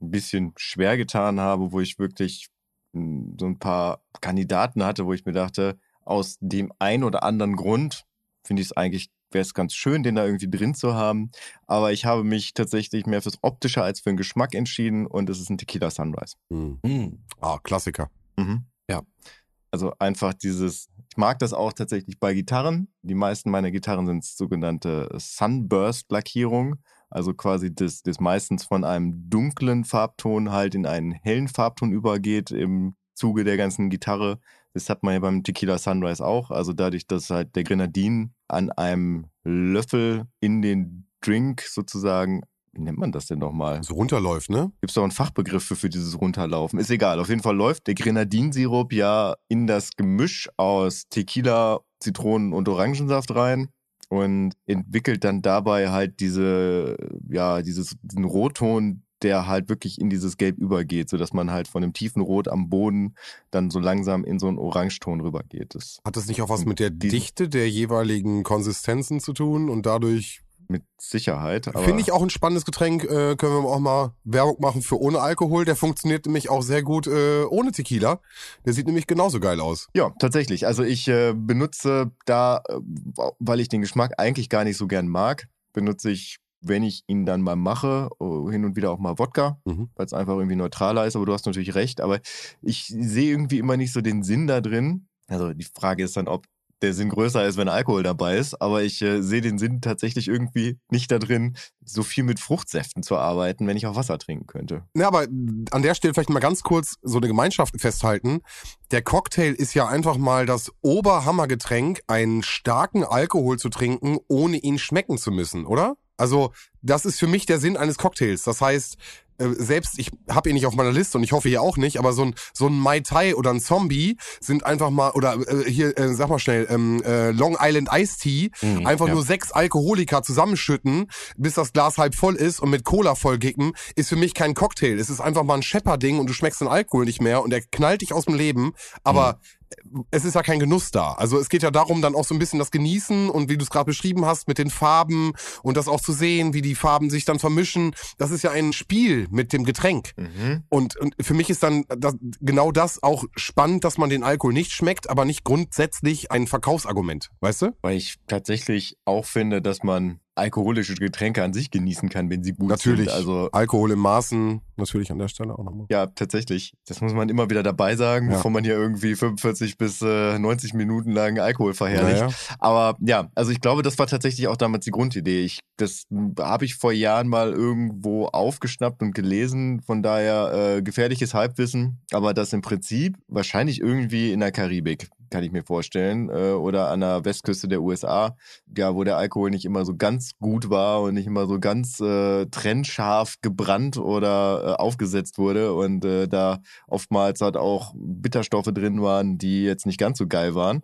ein bisschen schwer getan habe, wo ich wirklich mh, so ein paar Kandidaten hatte, wo ich mir dachte, aus dem einen oder anderen Grund finde ich es eigentlich, wäre es ganz schön, den da irgendwie drin zu haben. Aber ich habe mich tatsächlich mehr fürs Optische als für den Geschmack entschieden und es ist ein Tequila Sunrise. Hm. Ah, Klassiker. Mhm. Ja. Also einfach dieses, ich mag das auch tatsächlich bei Gitarren. Die meisten meiner Gitarren sind sogenannte Sunburst-Lackierung. Also quasi das, das meistens von einem dunklen Farbton halt in einen hellen Farbton übergeht im Zuge der ganzen Gitarre. Das hat man ja beim Tequila Sunrise auch. Also dadurch, dass halt der Grenadin an einem Löffel in den Drink sozusagen wie nennt man das denn nochmal? So runterläuft, ne? Gibt es doch einen Fachbegriff für, für dieses Runterlaufen? Ist egal. Auf jeden Fall läuft der Grenadinsirup ja in das Gemisch aus Tequila, Zitronen und Orangensaft rein und entwickelt dann dabei halt diese, ja, dieses, diesen Rotton, der halt wirklich in dieses Gelb übergeht, sodass man halt von einem tiefen Rot am Boden dann so langsam in so einen Orangeton rübergeht. Das Hat das nicht auch was mit der Dichte der jeweiligen Konsistenzen zu tun und dadurch mit Sicherheit. Finde ich auch ein spannendes Getränk. Äh, können wir auch mal Werbung machen für ohne Alkohol. Der funktioniert nämlich auch sehr gut äh, ohne Tequila. Der sieht nämlich genauso geil aus. Ja, tatsächlich. Also ich äh, benutze da, äh, weil ich den Geschmack eigentlich gar nicht so gern mag, benutze ich, wenn ich ihn dann mal mache, oh, hin und wieder auch mal Wodka, Mhm. weil es einfach irgendwie neutraler ist. Aber du hast natürlich recht. Aber ich sehe irgendwie immer nicht so den Sinn da drin. Also die Frage ist dann, ob der Sinn größer ist, wenn Alkohol dabei ist. Aber ich äh, sehe den Sinn tatsächlich irgendwie nicht da drin, so viel mit Fruchtsäften zu arbeiten, wenn ich auch Wasser trinken könnte. Ja, aber an der Stelle vielleicht mal ganz kurz so eine Gemeinschaft festhalten. Der Cocktail ist ja einfach mal das Oberhammergetränk, einen starken Alkohol zu trinken, ohne ihn schmecken zu müssen, oder? Also, das ist für mich der Sinn eines Cocktails. Das heißt, selbst ich habe ihn nicht auf meiner Liste und ich hoffe ihr auch nicht, aber so ein so ein Mai Tai oder ein Zombie sind einfach mal oder äh, hier äh, sag mal schnell ähm, äh, Long Island Iced Tea Mhm, einfach ja. nur sechs Alkoholiker zusammenschütten, bis das Glas halb voll ist und mit Cola vollgicken, ist für mich kein Cocktail. Es ist einfach mal ein Schepperding und du schmeckst den Alkohol nicht mehr und der knallt dich aus dem Leben, aber es ist ja kein Genuss da. Also es geht ja darum, dann auch so ein bisschen das Genießen und wie du es gerade beschrieben hast, mit den Farben und das auch zu sehen, wie die Farben sich dann vermischen. Das ist ja ein Spiel mit dem Getränk. Und, und für mich ist dann das, genau das auch spannend, dass man den Alkohol nicht schmeckt, aber nicht grundsätzlich ein Verkaufsargument. Weißt du? Weil ich tatsächlich auch finde, dass man alkoholische Getränke an sich genießen kann, wenn sie gut Natürlich. sind. Also Alkohol im Maßen, natürlich an der Stelle auch nochmal. ja, tatsächlich. Das muss man immer wieder dabei sagen, Ja. bevor man hier irgendwie 45 bis äh, 90 Minuten lang Alkohol verherrlicht. Naja. Aber ja, also ich glaube, das war tatsächlich auch damals die Grundidee. Ich, das habe ich vor Jahren mal irgendwo aufgeschnappt und gelesen. Von daher äh, gefährliches Halbwissen. Aber das im Prinzip wahrscheinlich irgendwie in der Karibik, kann ich mir vorstellen. Äh, oder an der Westküste der USA, ja, wo der Alkohol nicht immer so ganz gut war und nicht immer so ganz äh, trennscharf gebrannt oder äh, aufgesetzt wurde. Und äh, da oftmals halt auch Bitterstoffe drin waren, die jetzt nicht ganz so geil waren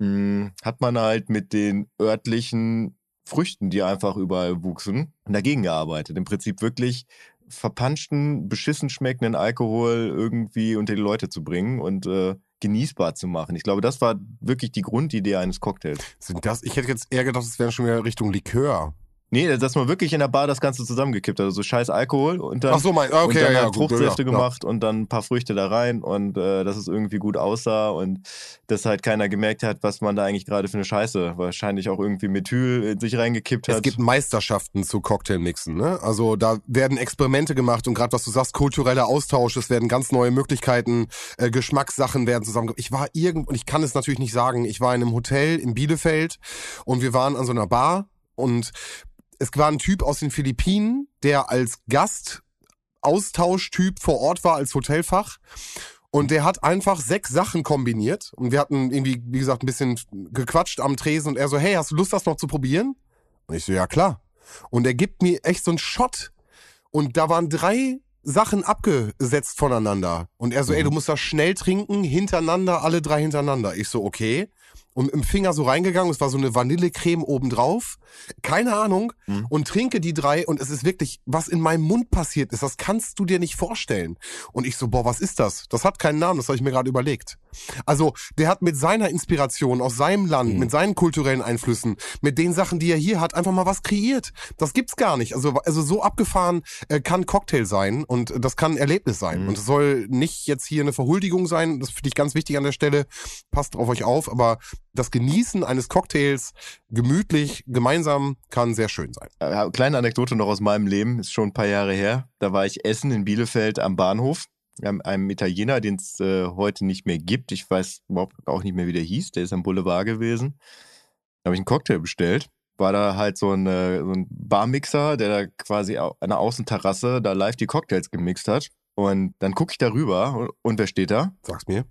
mh, hat man halt mit den örtlichen Früchten, die einfach überall wuchsen, dagegen gearbeitet. Im Prinzip wirklich verpanschten, beschissen schmeckenden Alkohol irgendwie unter die Leute zu bringen und äh, genießbar zu machen. Ich glaube, das war wirklich die Grundidee eines Cocktails. Sind das, ich hätte jetzt eher gedacht, es wäre schon wieder Richtung Likör. Nee, dass man wirklich in der Bar das Ganze zusammengekippt hat. Also so scheiß Alkohol und dann, Ach so, mein, okay, und dann ja, ja, halt gut, Fruchtsäfte ja, ja. gemacht und dann ein paar Früchte da rein und äh, dass es irgendwie gut aussah und dass halt keiner gemerkt hat, was man da eigentlich gerade für eine Scheiße wahrscheinlich auch irgendwie Methyl in sich reingekippt hat. Es gibt Meisterschaften zu Cocktailmixen, ne? Also da werden Experimente gemacht und gerade was du sagst, kultureller Austausch, es werden ganz neue Möglichkeiten, äh, Geschmackssachen werden zusammen. Ich war irgendwo, und ich kann es natürlich nicht sagen, ich war in einem Hotel in Bielefeld und wir waren an so einer Bar und es war ein Typ aus den Philippinen, der als Gast Austauschtyp vor Ort war als Hotelfach. Und der hat einfach sechs Sachen kombiniert. Und wir hatten irgendwie, wie gesagt, ein bisschen gequatscht am Tresen. Und er so, hey, hast du Lust, das noch zu probieren? Und ich so, ja klar. Und er gibt mir echt so einen Shot. Und da waren drei Sachen abgesetzt voneinander. Und er so, ey, du musst das schnell trinken, hintereinander, alle drei hintereinander. Ich so, okay. Und im Finger so reingegangen, es war so eine Vanillecreme obendrauf. Keine Ahnung. Mhm. Und trinke die drei und es ist wirklich, was in meinem Mund passiert ist, das kannst du dir nicht vorstellen. Und ich so, boah, was ist das? Das hat keinen Namen, das habe ich mir gerade überlegt. Also, der hat mit seiner Inspiration aus seinem Land, Mhm. mit seinen kulturellen Einflüssen, mit den Sachen, die er hier hat, einfach mal was kreiert. Das gibt's gar nicht. Also, also so abgefahren äh, kann Cocktail sein und das kann ein Erlebnis sein. Mhm. Und es soll nicht jetzt hier eine Verhuldigung sein. Das finde ich ganz wichtig an der Stelle. Passt auf euch auf. Aber das Genießen eines Cocktails gemütlich, gemeinsam, kann sehr schön sein. Äh, kleine Anekdote noch aus meinem Leben, ist schon ein paar Jahre her. Da war ich essen in Bielefeld am Bahnhof. Einem, einem Italiener, den es äh, heute nicht mehr gibt. Ich weiß überhaupt auch nicht mehr, wie der hieß. Der ist am Boulevard gewesen. Da habe ich einen Cocktail bestellt. war da halt so, eine, so ein Barmixer, der da quasi an der Außenterrasse da live die Cocktails gemixt hat. Und dann gucke ich da rüber und, und wer steht da? Sag's mir.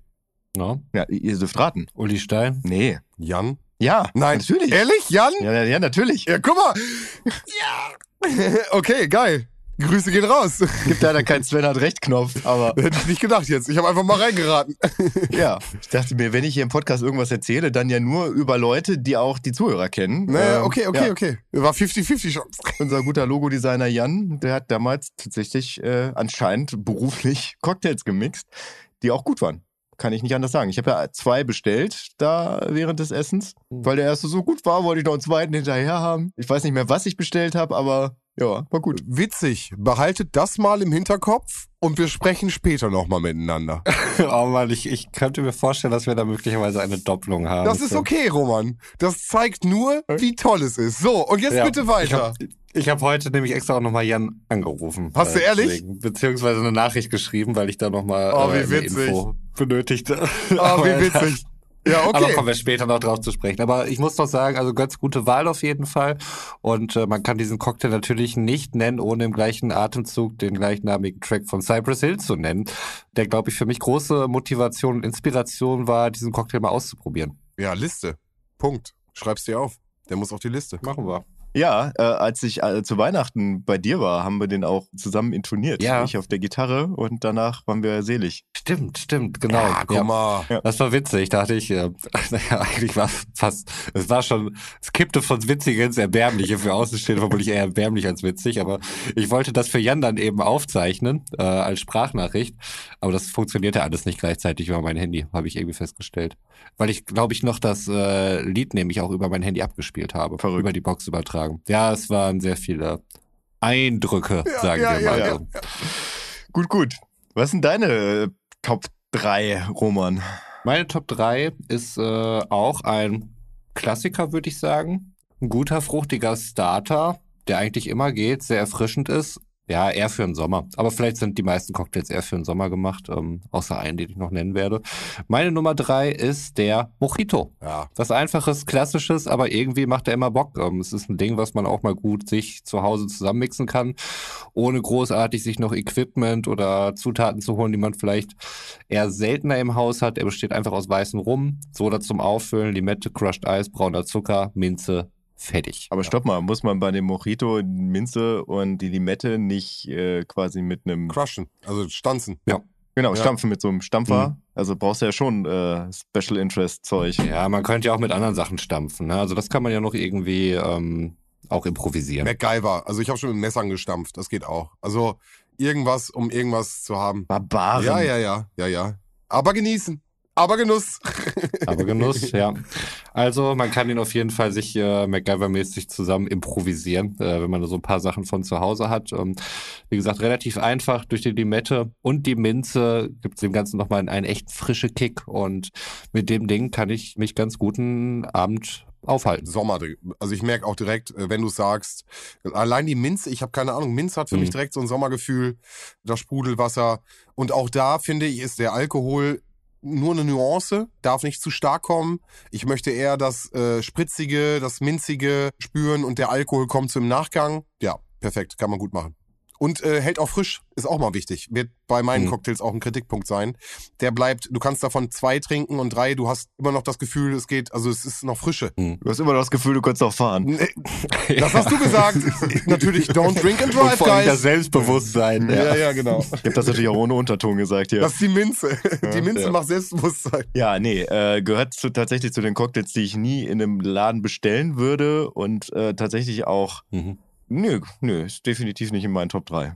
No? Ja, ihr dürft raten. Uli Stein? Nee. Jan? Ja, Nein. natürlich. Ehrlich, Jan? Ja, ja, ja, natürlich. Ja, guck mal. <laughs> Ja. Okay, geil. Grüße gehen raus. <laughs> Gibt leider keinen Sven hat recht Knopf, aber <laughs> Hätte ich nicht gedacht jetzt. Ich habe einfach mal reingeraten. <laughs> ja, ich dachte mir, wenn ich hier im Podcast irgendwas erzähle, dann ja nur über Leute, die auch die Zuhörer kennen. Naja, Ähm, okay, okay, ja. okay. War 50-50 Chance. Unser guter Logodesigner Jan, der hat damals tatsächlich äh, anscheinend beruflich Cocktails gemixt, die auch gut waren. Kann ich nicht anders sagen. Ich habe ja zwei bestellt da während des Essens, weil der erste so gut war, wollte ich noch einen zweiten hinterher haben. Ich weiß nicht mehr, was ich bestellt habe, aber ja, war gut. Witzig. Behaltet das mal im Hinterkopf und wir sprechen später nochmal miteinander. <laughs> oh Mann, ich, ich könnte mir vorstellen, dass wir da möglicherweise eine Doppelung haben. Das ist okay, Roman. Das zeigt nur, wie toll es ist. So, und jetzt Ja, bitte weiter. Ich habe hab heute nämlich extra auch nochmal Jan angerufen. Hast du Äh, ehrlich? deswegen, beziehungsweise eine Nachricht geschrieben, weil ich da nochmal Oh, wie äh, eine witzig. Info benötigte. <laughs> Aber- wie witzig. Ja, Aber okay. kommen wir später noch drauf zu sprechen. Aber ich muss doch sagen, also Götz, gute Wahl auf jeden Fall. Und äh, man kann diesen Cocktail natürlich nicht nennen, ohne im gleichen Atemzug den gleichnamigen Track von Cypress Hill zu nennen, der, glaube ich, für mich große Motivation und Inspiration war, diesen Cocktail mal auszuprobieren. Ja, Liste. Punkt. Schreib's dir auf. Der muss auf die Liste. Machen wir. Ja, äh, als ich äh, zu Weihnachten bei dir war, haben wir den auch zusammen intoniert. Ja. Ich auf der Gitarre und danach waren wir selig. Stimmt, stimmt, genau. Ja, guck mal. Das war witzig, dachte ich. Äh, <laughs> naja, eigentlich war es fast, es war schon, es kippte von witzig ins Erbärmliche. Für Außenstehende vermutlich eher erbärmlich als witzig, aber ich wollte das für Jan dann eben aufzeichnen, äh, als Sprachnachricht. Aber das funktionierte alles nicht gleichzeitig über mein Handy, habe ich irgendwie festgestellt. Weil ich, glaube ich, noch das äh, Lied nämlich auch über mein Handy abgespielt habe. Verrückt. Über die Box übertragen. Ja, es waren sehr viele Eindrücke, Ja, sagen ja, wir ja, mal. ja. Gut, gut. Was sind deine äh, Top 3, Roman? Meine Top 3 ist äh, auch ein Klassiker, würde ich sagen. Ein guter, fruchtiger Starter, der eigentlich immer geht, sehr erfrischend ist. Ja, eher für den Sommer. Aber vielleicht sind die meisten Cocktails eher für den Sommer gemacht, ähm, außer einen, den ich noch nennen werde. Meine Nummer 3 ist der Mojito. Ja. Was einfaches, klassisches, aber irgendwie macht er immer Bock. Ähm, es ist ein Ding, was man auch mal gut sich zu Hause zusammenmixen kann, ohne großartig sich noch Equipment oder Zutaten zu holen, die man vielleicht eher seltener im Haus hat. Er besteht einfach aus weißem Rum, Soda zum Auffüllen, Limette, Crushed Eis, brauner Zucker, Minze, fertig. Aber stopp mal, muss man bei dem Mojito Minze und die Limette nicht äh, quasi mit einem Crushen. Also stanzen. genau Ja. stampfen mit so einem Stampfer? Also brauchst du ja schon äh, Special Interest Zeug. Ja, man könnte ja auch mit anderen Sachen stampfen. Ne? Also das kann man ja noch irgendwie ähm, auch improvisieren. MacGyver. Also ich habe schon mit Messern gestampft. Das geht auch. Also irgendwas, um irgendwas zu haben. Barbaren. Ja, ja, ja. Ja, ja. Aber genießen. Aber Genuss. Aber Genuss, <laughs> ja. Also man kann ihn auf jeden Fall sich äh, MacGyver-mäßig zusammen improvisieren, äh, wenn man so ein paar Sachen von zu Hause hat. Ähm, wie gesagt, relativ einfach durch die Limette und die Minze gibt es dem Ganzen nochmal einen, einen echt frischen Kick und mit dem Ding kann ich mich ganz guten Abend aufhalten. Sommer. Also ich merke auch direkt, äh, wenn du sagst, allein die Minze, ich habe keine Ahnung, Minze hat für Mhm. mich direkt so ein Sommergefühl, das Sprudelwasser. Und auch da, finde ich, ist der Alkohol nur eine Nuance, darf nicht zu stark kommen. Ich möchte eher das äh, Spritzige, das Minzige spüren und der Alkohol kommt zum Nachgang. Ja, perfekt, kann man gut machen. Und äh, hält auch frisch, ist auch mal wichtig. Wird bei meinen Mhm. Cocktails auch ein Kritikpunkt sein. Der bleibt, du kannst davon zwei trinken und drei, du hast immer noch das Gefühl, es geht, also es ist noch Frische. Du hast immer noch das Gefühl, du könntest auch fahren. Nee, <laughs> Das hast du gesagt. Natürlich, don't drink and <laughs> Und drive, vor allem das guys. Selbstbewusstsein. Ja, ja, genau. Ich habe das natürlich auch ohne Unterton gesagt hier. Das ist die Minze. Die Minze ja. macht Selbstbewusstsein. Ja, nee, äh, gehört zu, tatsächlich zu den Cocktails, die ich nie in einem Laden bestellen würde und äh, tatsächlich auch, Mhm. Nö, nö, ist definitiv nicht in meinen Top 3.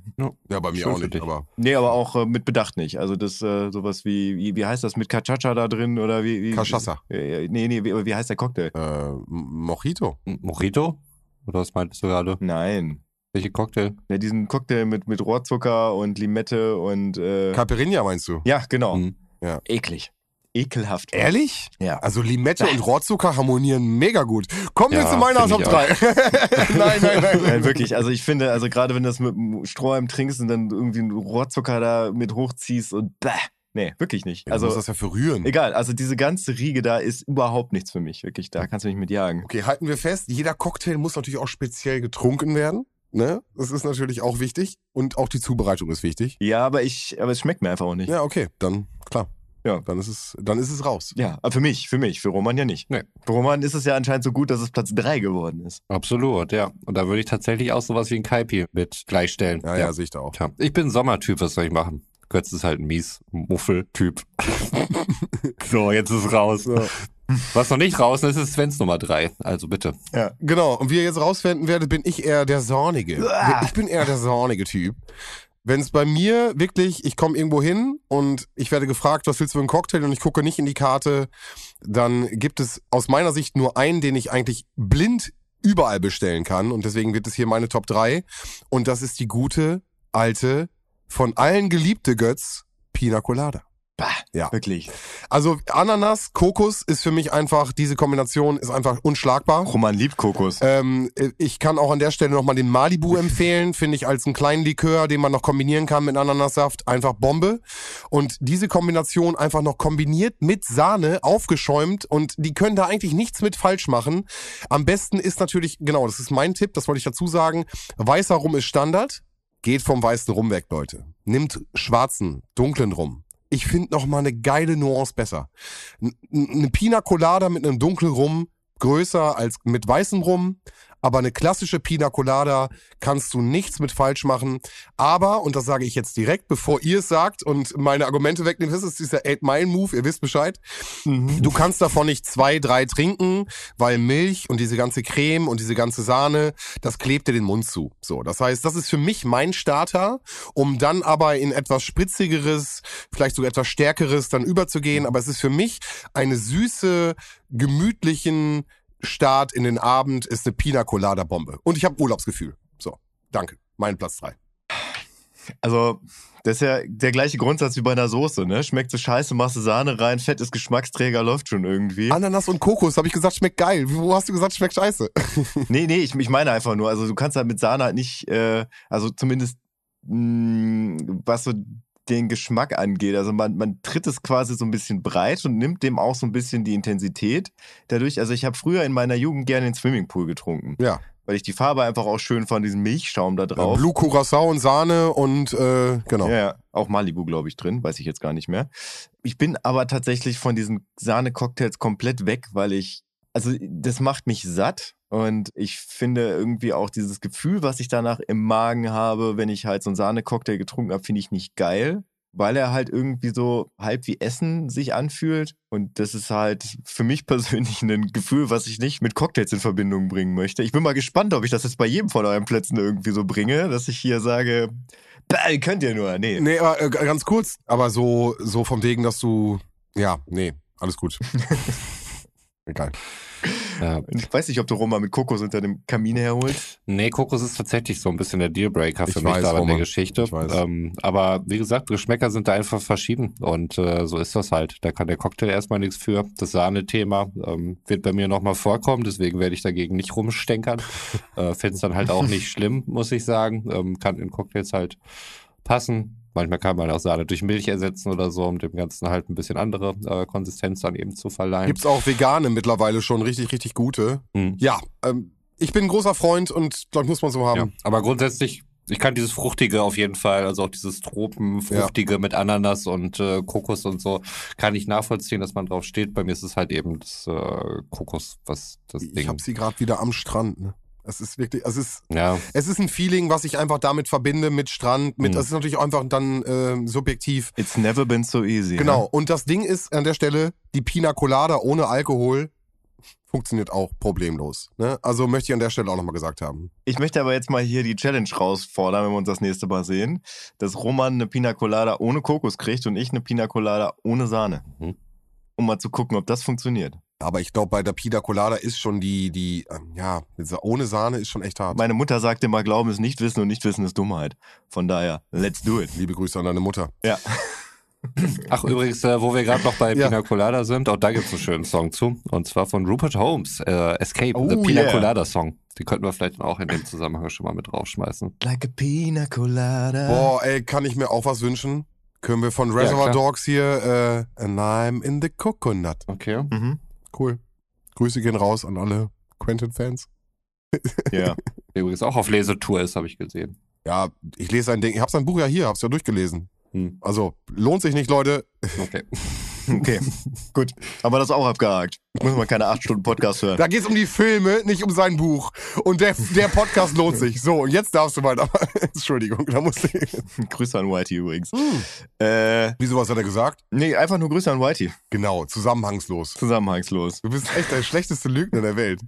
Ja, bei mir Schön auch nicht, dich. aber Nee, aber auch äh, mit Bedacht nicht. Also das äh, sowas wie, wie, wie heißt das mit Cachacha da drin oder wie? wie Cachaça. Äh, nee, nee, wie, wie heißt der Cocktail? äh, Mojito. Mojito? Oder was meintest du gerade? Nein. Welche Cocktail? Ja, diesen Cocktail mit, mit Rohrzucker und Limette und äh, Caipirinha meinst du? Ja, genau. Mhm. Eklig. Ekelhaft. Ehrlich? Ja. Also Limette und Rohrzucker harmonieren mega gut. Kommen wir Ja, zu meiner Top ich 3. <laughs> nein, nein, nein. Nein, wirklich. Also ich finde, also gerade wenn du das mit einem Strohhalm trinkst und dann irgendwie einen Rohrzucker da mit hochziehst und bäh. Nee, wirklich nicht. Also, Also muss das ja verrühren. egal, also diese ganze Riege da ist überhaupt nichts für mich, wirklich. Da kannst du mich mit jagen. Okay, halten wir fest, jeder Cocktail muss natürlich auch speziell getrunken werden. Ne? Das ist natürlich auch wichtig. Und auch die Zubereitung ist wichtig. Ja, aber ich, aber es schmeckt mir einfach auch nicht. Ja, Ja, okay, dann klar. Ja. Dann ist es, dann ist es raus. aber für mich, für mich, für Roman ja nicht. Nee. Für Roman ist es ja anscheinend so gut, dass es Platz drei geworden ist. Absolut, ja. Und da würde ich tatsächlich auch sowas wie ein Kaipi mit gleichstellen. Ja, ja, sehe ich da auch. Tja, ich bin Sommertyp, was soll ich machen? Götz ist halt ein mies Muffel-Typ. <laughs> so, jetzt ist raus. So. Was noch nicht raus ist, ist Svens Nummer drei. Also bitte. Ja. Genau, und wie ihr jetzt rausfinden werdet, bin ich eher der Sornige. Ich bin eher der sornige Typ. Wenn es bei mir wirklich, ich komme irgendwo hin und ich werde gefragt, was willst du für einen Cocktail und ich gucke nicht in die Karte, dann gibt es aus meiner Sicht nur einen, den ich eigentlich blind überall bestellen kann und deswegen wird es hier meine Top 3 und das ist die gute, alte, von allen geliebte Götz, Pina Colada. Bah, Ja. wirklich. Also Ananas, Kokos ist für mich einfach, diese Kombination ist einfach unschlagbar. Roman liebt Kokos. Ähm, ich kann auch an der Stelle nochmal den Malibu <laughs> empfehlen, finde ich als einen kleinen Likör, den man noch kombinieren kann mit Ananassaft, einfach Bombe. Und diese Kombination einfach noch kombiniert mit Sahne, aufgeschäumt und die können da eigentlich nichts mit falsch machen. Am besten ist natürlich, genau, das ist mein Tipp, das wollte ich dazu sagen, weißer Rum ist Standard, geht vom weißen Rum weg, Leute. Nimmt schwarzen, dunklen Rum. Ich finde noch mal eine geile Nuance besser. Eine Pina Colada mit einem dunklen Rum größer als mit weißem Rum, aber eine klassische Pina Colada kannst du nichts mit falsch machen. Aber, und das sage ich jetzt direkt, bevor ihr es sagt und meine Argumente wegnehmt, das ist dieser 8-Mile-Move, ihr wisst Bescheid. Du kannst davon nicht zwei, drei trinken, weil Milch und diese ganze Creme und diese ganze Sahne, das klebt dir den Mund zu. So, das heißt, das ist für mich mein Starter, um dann aber in etwas spritzigeres, vielleicht sogar etwas stärkeres dann überzugehen. Aber es ist für mich eine süße, gemütlichen Start in den Abend, ist eine Pina Colada Bombe. Und ich habe Urlaubsgefühl. So, danke. Mein Platz drei. Also, das ist ja der gleiche Grundsatz wie bei einer Soße, ne? Schmeckt so scheiße, machst du Sahne rein, Fett ist Geschmacksträger, läuft schon irgendwie. Ananas und Kokos, habe ich gesagt, schmeckt geil. Wo hast du gesagt, schmeckt scheiße? <laughs> Nee, nee, ich, ich meine einfach nur, also du kannst halt mit Sahne halt nicht, äh, also zumindest mh, was so den Geschmack angeht. Also man, man tritt es quasi so ein bisschen breit und nimmt dem auch so ein bisschen die Intensität. Dadurch, also ich habe früher in meiner Jugend gerne den Swimmingpool getrunken, Ja. weil ich die Farbe einfach auch schön fand, diesen Milchschaum da drauf. Blue Curacao und Sahne und äh, genau. Ja, auch Malibu, glaube ich, drin, weiß ich jetzt gar nicht mehr. Ich bin aber tatsächlich von diesen Sahne-Cocktails komplett weg, weil ich, also das macht mich satt und ich finde irgendwie auch dieses Gefühl, was ich danach im Magen habe, wenn ich halt so einen Sahne-Cocktail getrunken habe, finde ich nicht geil. Weil er halt irgendwie so halb wie Essen sich anfühlt. Und das ist halt für mich <laughs> persönlich ein Gefühl, was ich nicht mit Cocktails in Verbindung bringen möchte. Ich bin mal gespannt, ob ich das jetzt bei jedem von euren Plätzen irgendwie so bringe, dass ich hier sage, "Bäh, könnt ihr nur. Nee. Nee, aber äh, ganz kurz, aber so, so vom Wegen, dass du. Ja, nee, alles gut. <laughs> Egal. Ja. Ich weiß nicht, ob du Roma mit Kokos unter dem Kamin herholst. Nee, Kokos ist tatsächlich so ein bisschen der Dealbreaker für Ich mich weiß, da in der. Geschichte. Ähm, aber wie gesagt, Geschmäcker sind da einfach verschieden und äh, so ist das halt. Da kann der Cocktail erstmal nichts für. Das Sahne-Thema ähm, wird bei mir nochmal vorkommen, deswegen werde ich dagegen nicht rumstenkern. äh, Finde es dann halt auch nicht <laughs> schlimm, muss ich sagen. Ähm, kann in Cocktails halt passen. Manchmal kann man auch Sahne durch Milch ersetzen oder so, um dem Ganzen halt ein bisschen andere äh, Konsistenz dann eben zu verleihen. Gibt's auch vegane mittlerweile schon richtig, richtig gute. Hm. Ja, ähm, ich bin ein großer Freund und glaube, muss man so haben. Ja, aber grundsätzlich, ich kann dieses Fruchtige auf jeden Fall, also auch dieses Tropenfruchtige mit Ananas und äh, Kokos und so, kann ich nachvollziehen, dass man drauf steht. Bei mir ist es halt eben das äh, Kokos, was das Ich Ding. habe sie gerade wieder am Strand. Ne? Es ist wirklich, es ist, ja, es ist ein Feeling, was ich einfach damit verbinde mit Strand. Mit, Mhm. das ist natürlich einfach dann ähm, subjektiv. It's never been so easy. Genau. Und das Ding ist an der Stelle, die Pina Colada ohne Alkohol funktioniert auch problemlos. Ne? Also möchte ich an der Stelle auch nochmal gesagt haben. Ich möchte aber jetzt mal hier die Challenge rausfordern, wenn wir uns das nächste Mal sehen, dass Roman eine Pina Colada ohne Kokos kriegt und ich eine Pina Colada ohne Sahne. Mhm. Um mal zu gucken, ob das funktioniert. Aber ich glaube, bei der Pina Colada ist schon die, die, ähm, ja, ohne Sahne ist schon echt hart. Meine Mutter sagt immer, Glauben ist Nichtwissen und Nichtwissen ist Dummheit. Von daher, let's do it. Liebe Grüße an deine Mutter. Ja. Ach, übrigens, äh, wo wir gerade noch bei Ja. Pina Colada sind, auch da gibt es einen schönen Song zu. Und zwar von Rupert Holmes, äh, Escape, Oh, the Pina yeah. Colada Song. Die könnten wir vielleicht auch in dem Zusammenhang schon mal mit draufschmeißen. Like a Pina Colada. Boah, ey, kann ich mir auch was wünschen? Können wir von Reservoir klar. Dogs hier, äh, and I'm in the coconut. Okay. Mhm. Cool. Grüße gehen raus an alle Quentin-Fans. Ja. Der <laughs> übrigens auch auf Lesetour ist, habe ich gesehen. Ja, ich lese ein Ding, ich habe sein Buch ja hier, hab's ja durchgelesen. Hm. Also, lohnt sich nicht, Leute. Okay. <laughs> Okay, gut. Haben wir das auch abgehakt. Muss man keine acht Stunden Podcast hören. Da geht's um die Filme, nicht um sein Buch. Und der, der Podcast lohnt sich. So, und jetzt darfst du mal. <laughs> Entschuldigung, da musste ich. <laughs> Grüße an Whitey übrigens. Äh, Wieso, was hat er gesagt? nee, einfach nur Grüße an Whitey. Genau, zusammenhangslos. Zusammenhangslos. Du bist echt der schlechteste Lügner der Welt.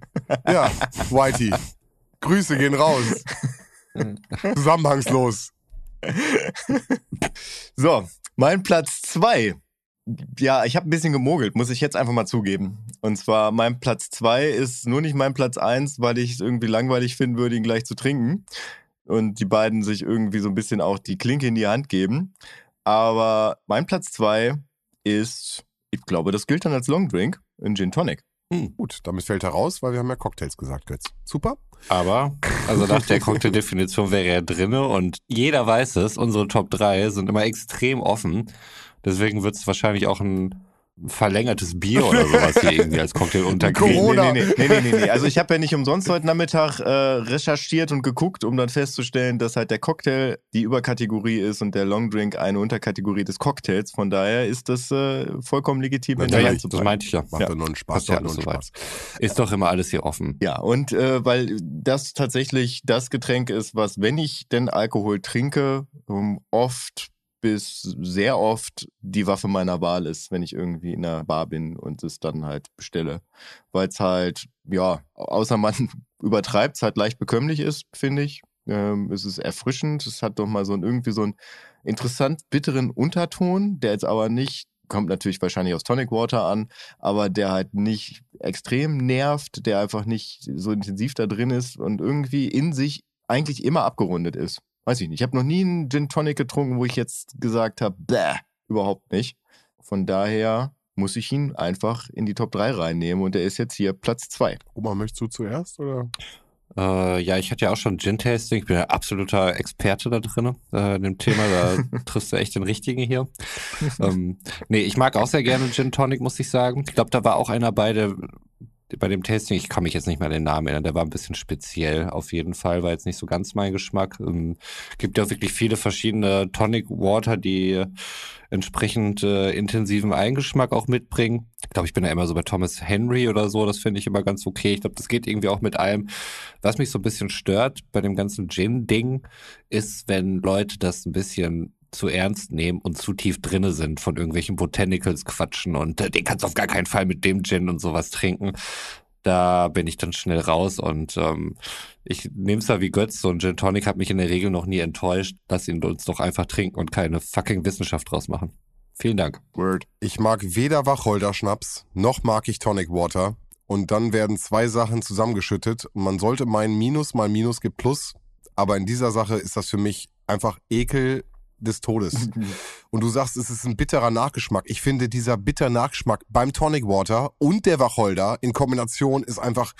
Ja, Whitey. Grüße gehen raus. Zusammenhangslos. So, mein Platz zwei. Ja, ich habe ein bisschen gemogelt, muss ich jetzt einfach mal zugeben. Und zwar, mein Platz zwei ist nur nicht mein Platz eins, weil ich es irgendwie langweilig finden würde, ihn gleich zu trinken. Und die beiden sich irgendwie so ein bisschen auch die Klinke in die Hand geben. Aber mein Platz zwei ist, ich glaube, das gilt dann als Longdrink, ein Gin Tonic. Hm, gut, damit fällt er raus, weil wir haben ja Cocktails gesagt, Götz. Super. Aber, also nach der Cocktail-Definition wäre er drinne und jeder weiß es, unsere Top 3 sind immer extrem offen. Deswegen wird es wahrscheinlich auch ein verlängertes Bier oder sowas hier irgendwie als Cocktail unterkriegen. Corona. Nee, nee, nee, nee, nee, nee. Also ich habe ja nicht umsonst heute Nachmittag äh, recherchiert und geguckt, um dann festzustellen, dass halt der Cocktail die Überkategorie ist und der Longdrink eine Unterkategorie des Cocktails. Von daher ist das äh, vollkommen legitim, in der Das meinte ich ja. Macht Ja. nur einen Spaß. Ja nur. Spaß. Ist doch immer alles hier offen. Ja, und äh, weil das tatsächlich das Getränk ist, was, wenn ich denn Alkohol trinke, oft bis sehr oft die Waffe meiner Wahl ist, wenn ich irgendwie in einer Bar bin und es dann halt bestelle. Weil es halt, ja, außer man <laughs> übertreibt, es halt leicht bekömmlich ist, finde ich. Ähm, es ist erfrischend, es hat doch mal so ein, irgendwie so einen interessant bitteren Unterton, der jetzt aber nicht, kommt natürlich wahrscheinlich aus Tonic Water an, aber der halt nicht extrem nervt, der einfach nicht so intensiv da drin ist und irgendwie in sich eigentlich immer abgerundet ist. Weiß ich nicht. Ich habe noch nie einen Gin Tonic getrunken, wo ich jetzt gesagt habe, bäh, überhaupt nicht. Von daher muss ich ihn einfach in die Top 3 reinnehmen und der ist jetzt hier Platz 2. Oma, möchtest du zuerst? Oder? Äh, ja, ich hatte ja auch schon Gin-Tasting. Ich bin ja absoluter Experte da drin, äh, in dem Thema. Da <laughs> triffst du echt den richtigen hier. ähm, nee, ich mag auch sehr gerne Gin Tonic, muss ich sagen. Ich glaube, da war auch einer bei, der, bei dem Tasting, ich kann mich jetzt nicht an den Namen erinnern, der war ein bisschen speziell auf jeden Fall, war jetzt nicht so ganz mein Geschmack. Ähm, gibt ja auch wirklich viele verschiedene Tonic Water, die entsprechend äh, intensiven Eigengeschmack auch mitbringen. Ich glaube, ich bin da immer so bei Thomas Henry oder so, das finde ich immer ganz okay. Ich glaube, das geht irgendwie auch mit allem. Was mich so ein bisschen stört bei dem ganzen Gin-Ding, ist, wenn Leute das ein bisschen zu ernst nehmen und zu tief drinne sind von irgendwelchen Botanicals quatschen und äh, den kannst du auf gar keinen Fall mit dem Gin und sowas trinken. Da bin ich dann schnell raus und ähm, ich nehme es ja wie Götz, so ein Gin Tonic hat mich in der Regel noch nie enttäuscht. Lass ihn uns doch einfach trinken und keine fucking Wissenschaft draus machen. Vielen Dank. Word. Ich mag weder Wacholder-Schnaps, noch mag ich Tonic Water. Und dann werden zwei Sachen zusammengeschüttet. Man sollte meinen, Minus mal Minus gibt Plus. Aber in dieser Sache ist das für mich einfach Ekel des Todes. <laughs> Und du sagst, es ist ein bitterer Nachgeschmack. Ich finde, dieser bitter Nachgeschmack beim Tonic Water und der Wacholder in Kombination ist einfach,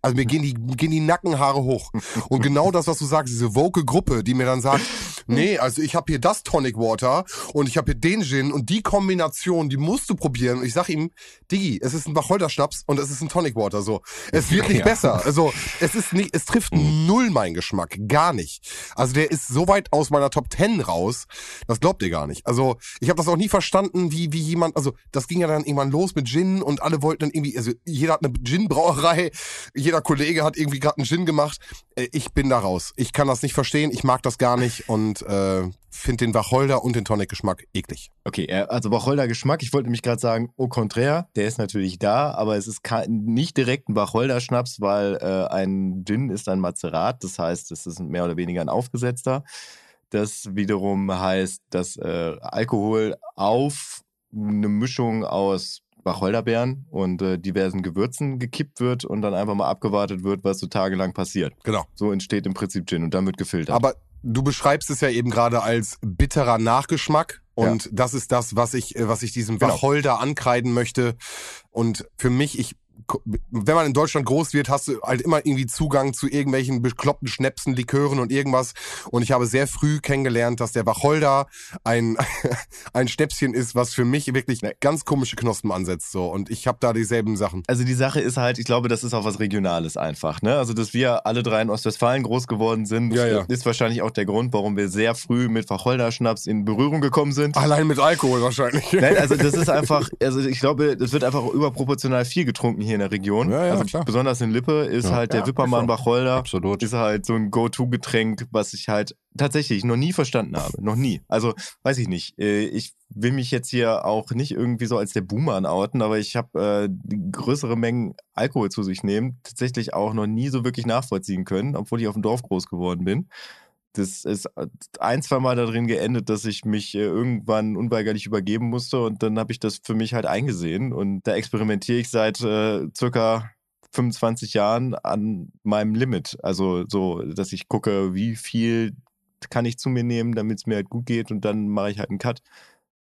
also mir gehen die, gehen die Nackenhaare hoch. Und genau das, was du sagst, diese woke Gruppe, die mir dann sagt, nee, also ich habe hier das Tonic Water und ich habe hier den Gin und die Kombination, die musst du probieren. Und ich sag ihm, Diggi, es ist ein Wacholder-Schnaps und es ist ein Tonic Water, so. Es wird nicht Ja. besser. Also, es ist nicht, es trifft null meinen Geschmack. Gar nicht. Also, der ist so weit aus meiner Top 10 raus, das glaubt ihr gar nicht. Also, ich habe das auch nie verstanden, wie, wie jemand, also, das ging ja dann irgendwann los mit Gin und alle wollten dann irgendwie, also, jeder hat eine Gin-Brauerei, <laughs> jeder Kollege hat irgendwie gerade einen Gin gemacht. Äh, Ich bin da raus. Ich kann das nicht verstehen, ich mag das gar nicht und äh, finde den Wacholder und den Tonic-Geschmack eklig. Okay, äh, also Wacholder Geschmack, ich wollte nämlich gerade sagen, au contraire, der ist natürlich da, aber es ist nicht direkt ein Wacholder Schnaps, weil äh, ein Gin ist ein Mazerat, das heißt, es ist mehr oder weniger ein aufgesetzter. Das wiederum heißt, dass äh, Alkohol auf eine Mischung aus Wacholderbeeren und äh, diversen Gewürzen gekippt wird und dann einfach mal abgewartet wird, was so tagelang passiert. Genau. So entsteht im Prinzip Gin und dann wird gefiltert. Aber du beschreibst es ja eben gerade als bitterer Nachgeschmack. Und das ist das, was ich, äh, was ich diesem Genau. Wacholder ankreiden möchte. Und für mich, ich wenn man in Deutschland groß wird, hast du halt immer irgendwie Zugang zu irgendwelchen bekloppten Schnäpsen, Likören und irgendwas. Und ich habe sehr früh kennengelernt, dass der Wacholder ein, <laughs> ein Schnäpschen ist, was für mich wirklich ganz komische Knospen ansetzt. So. Und ich habe da dieselben Sachen. Also die Sache ist halt, ich glaube, das ist auch was Regionales einfach. Ne? Also, dass wir alle drei in Ostwestfalen groß geworden sind, Ja, ja. ist wahrscheinlich auch der Grund, warum wir sehr früh mit Wacholder-Schnaps in Berührung gekommen sind. Allein mit Alkohol wahrscheinlich. Nein, also <laughs> das ist einfach, also ich glaube, das wird einfach überproportional viel getrunken hier in der Region. Ja, ja, also klar. besonders in Lippe ist Ja. halt der Ja, Wippermann. Wacholder. Absolut. Ist halt so ein Go-To-Getränk, was ich halt tatsächlich noch nie verstanden habe. Noch nie. Also, weiß ich nicht. Äh, Ich will mich jetzt hier auch nicht irgendwie so als der Boomer outen, aber ich habe äh, größere Mengen Alkohol zu sich nehmen tatsächlich auch noch nie so wirklich nachvollziehen können, obwohl ich auf dem Dorf groß geworden bin. Das ist ein, zwei Mal darin geendet, dass ich mich äh, irgendwann unweigerlich übergeben musste und dann habe ich das für mich halt eingesehen und da experimentiere ich seit äh, circa 25 Jahren an meinem Limit. Also so, dass ich gucke, wie viel kann ich zu mir nehmen, damit es mir halt gut geht und dann mache ich halt einen Cut.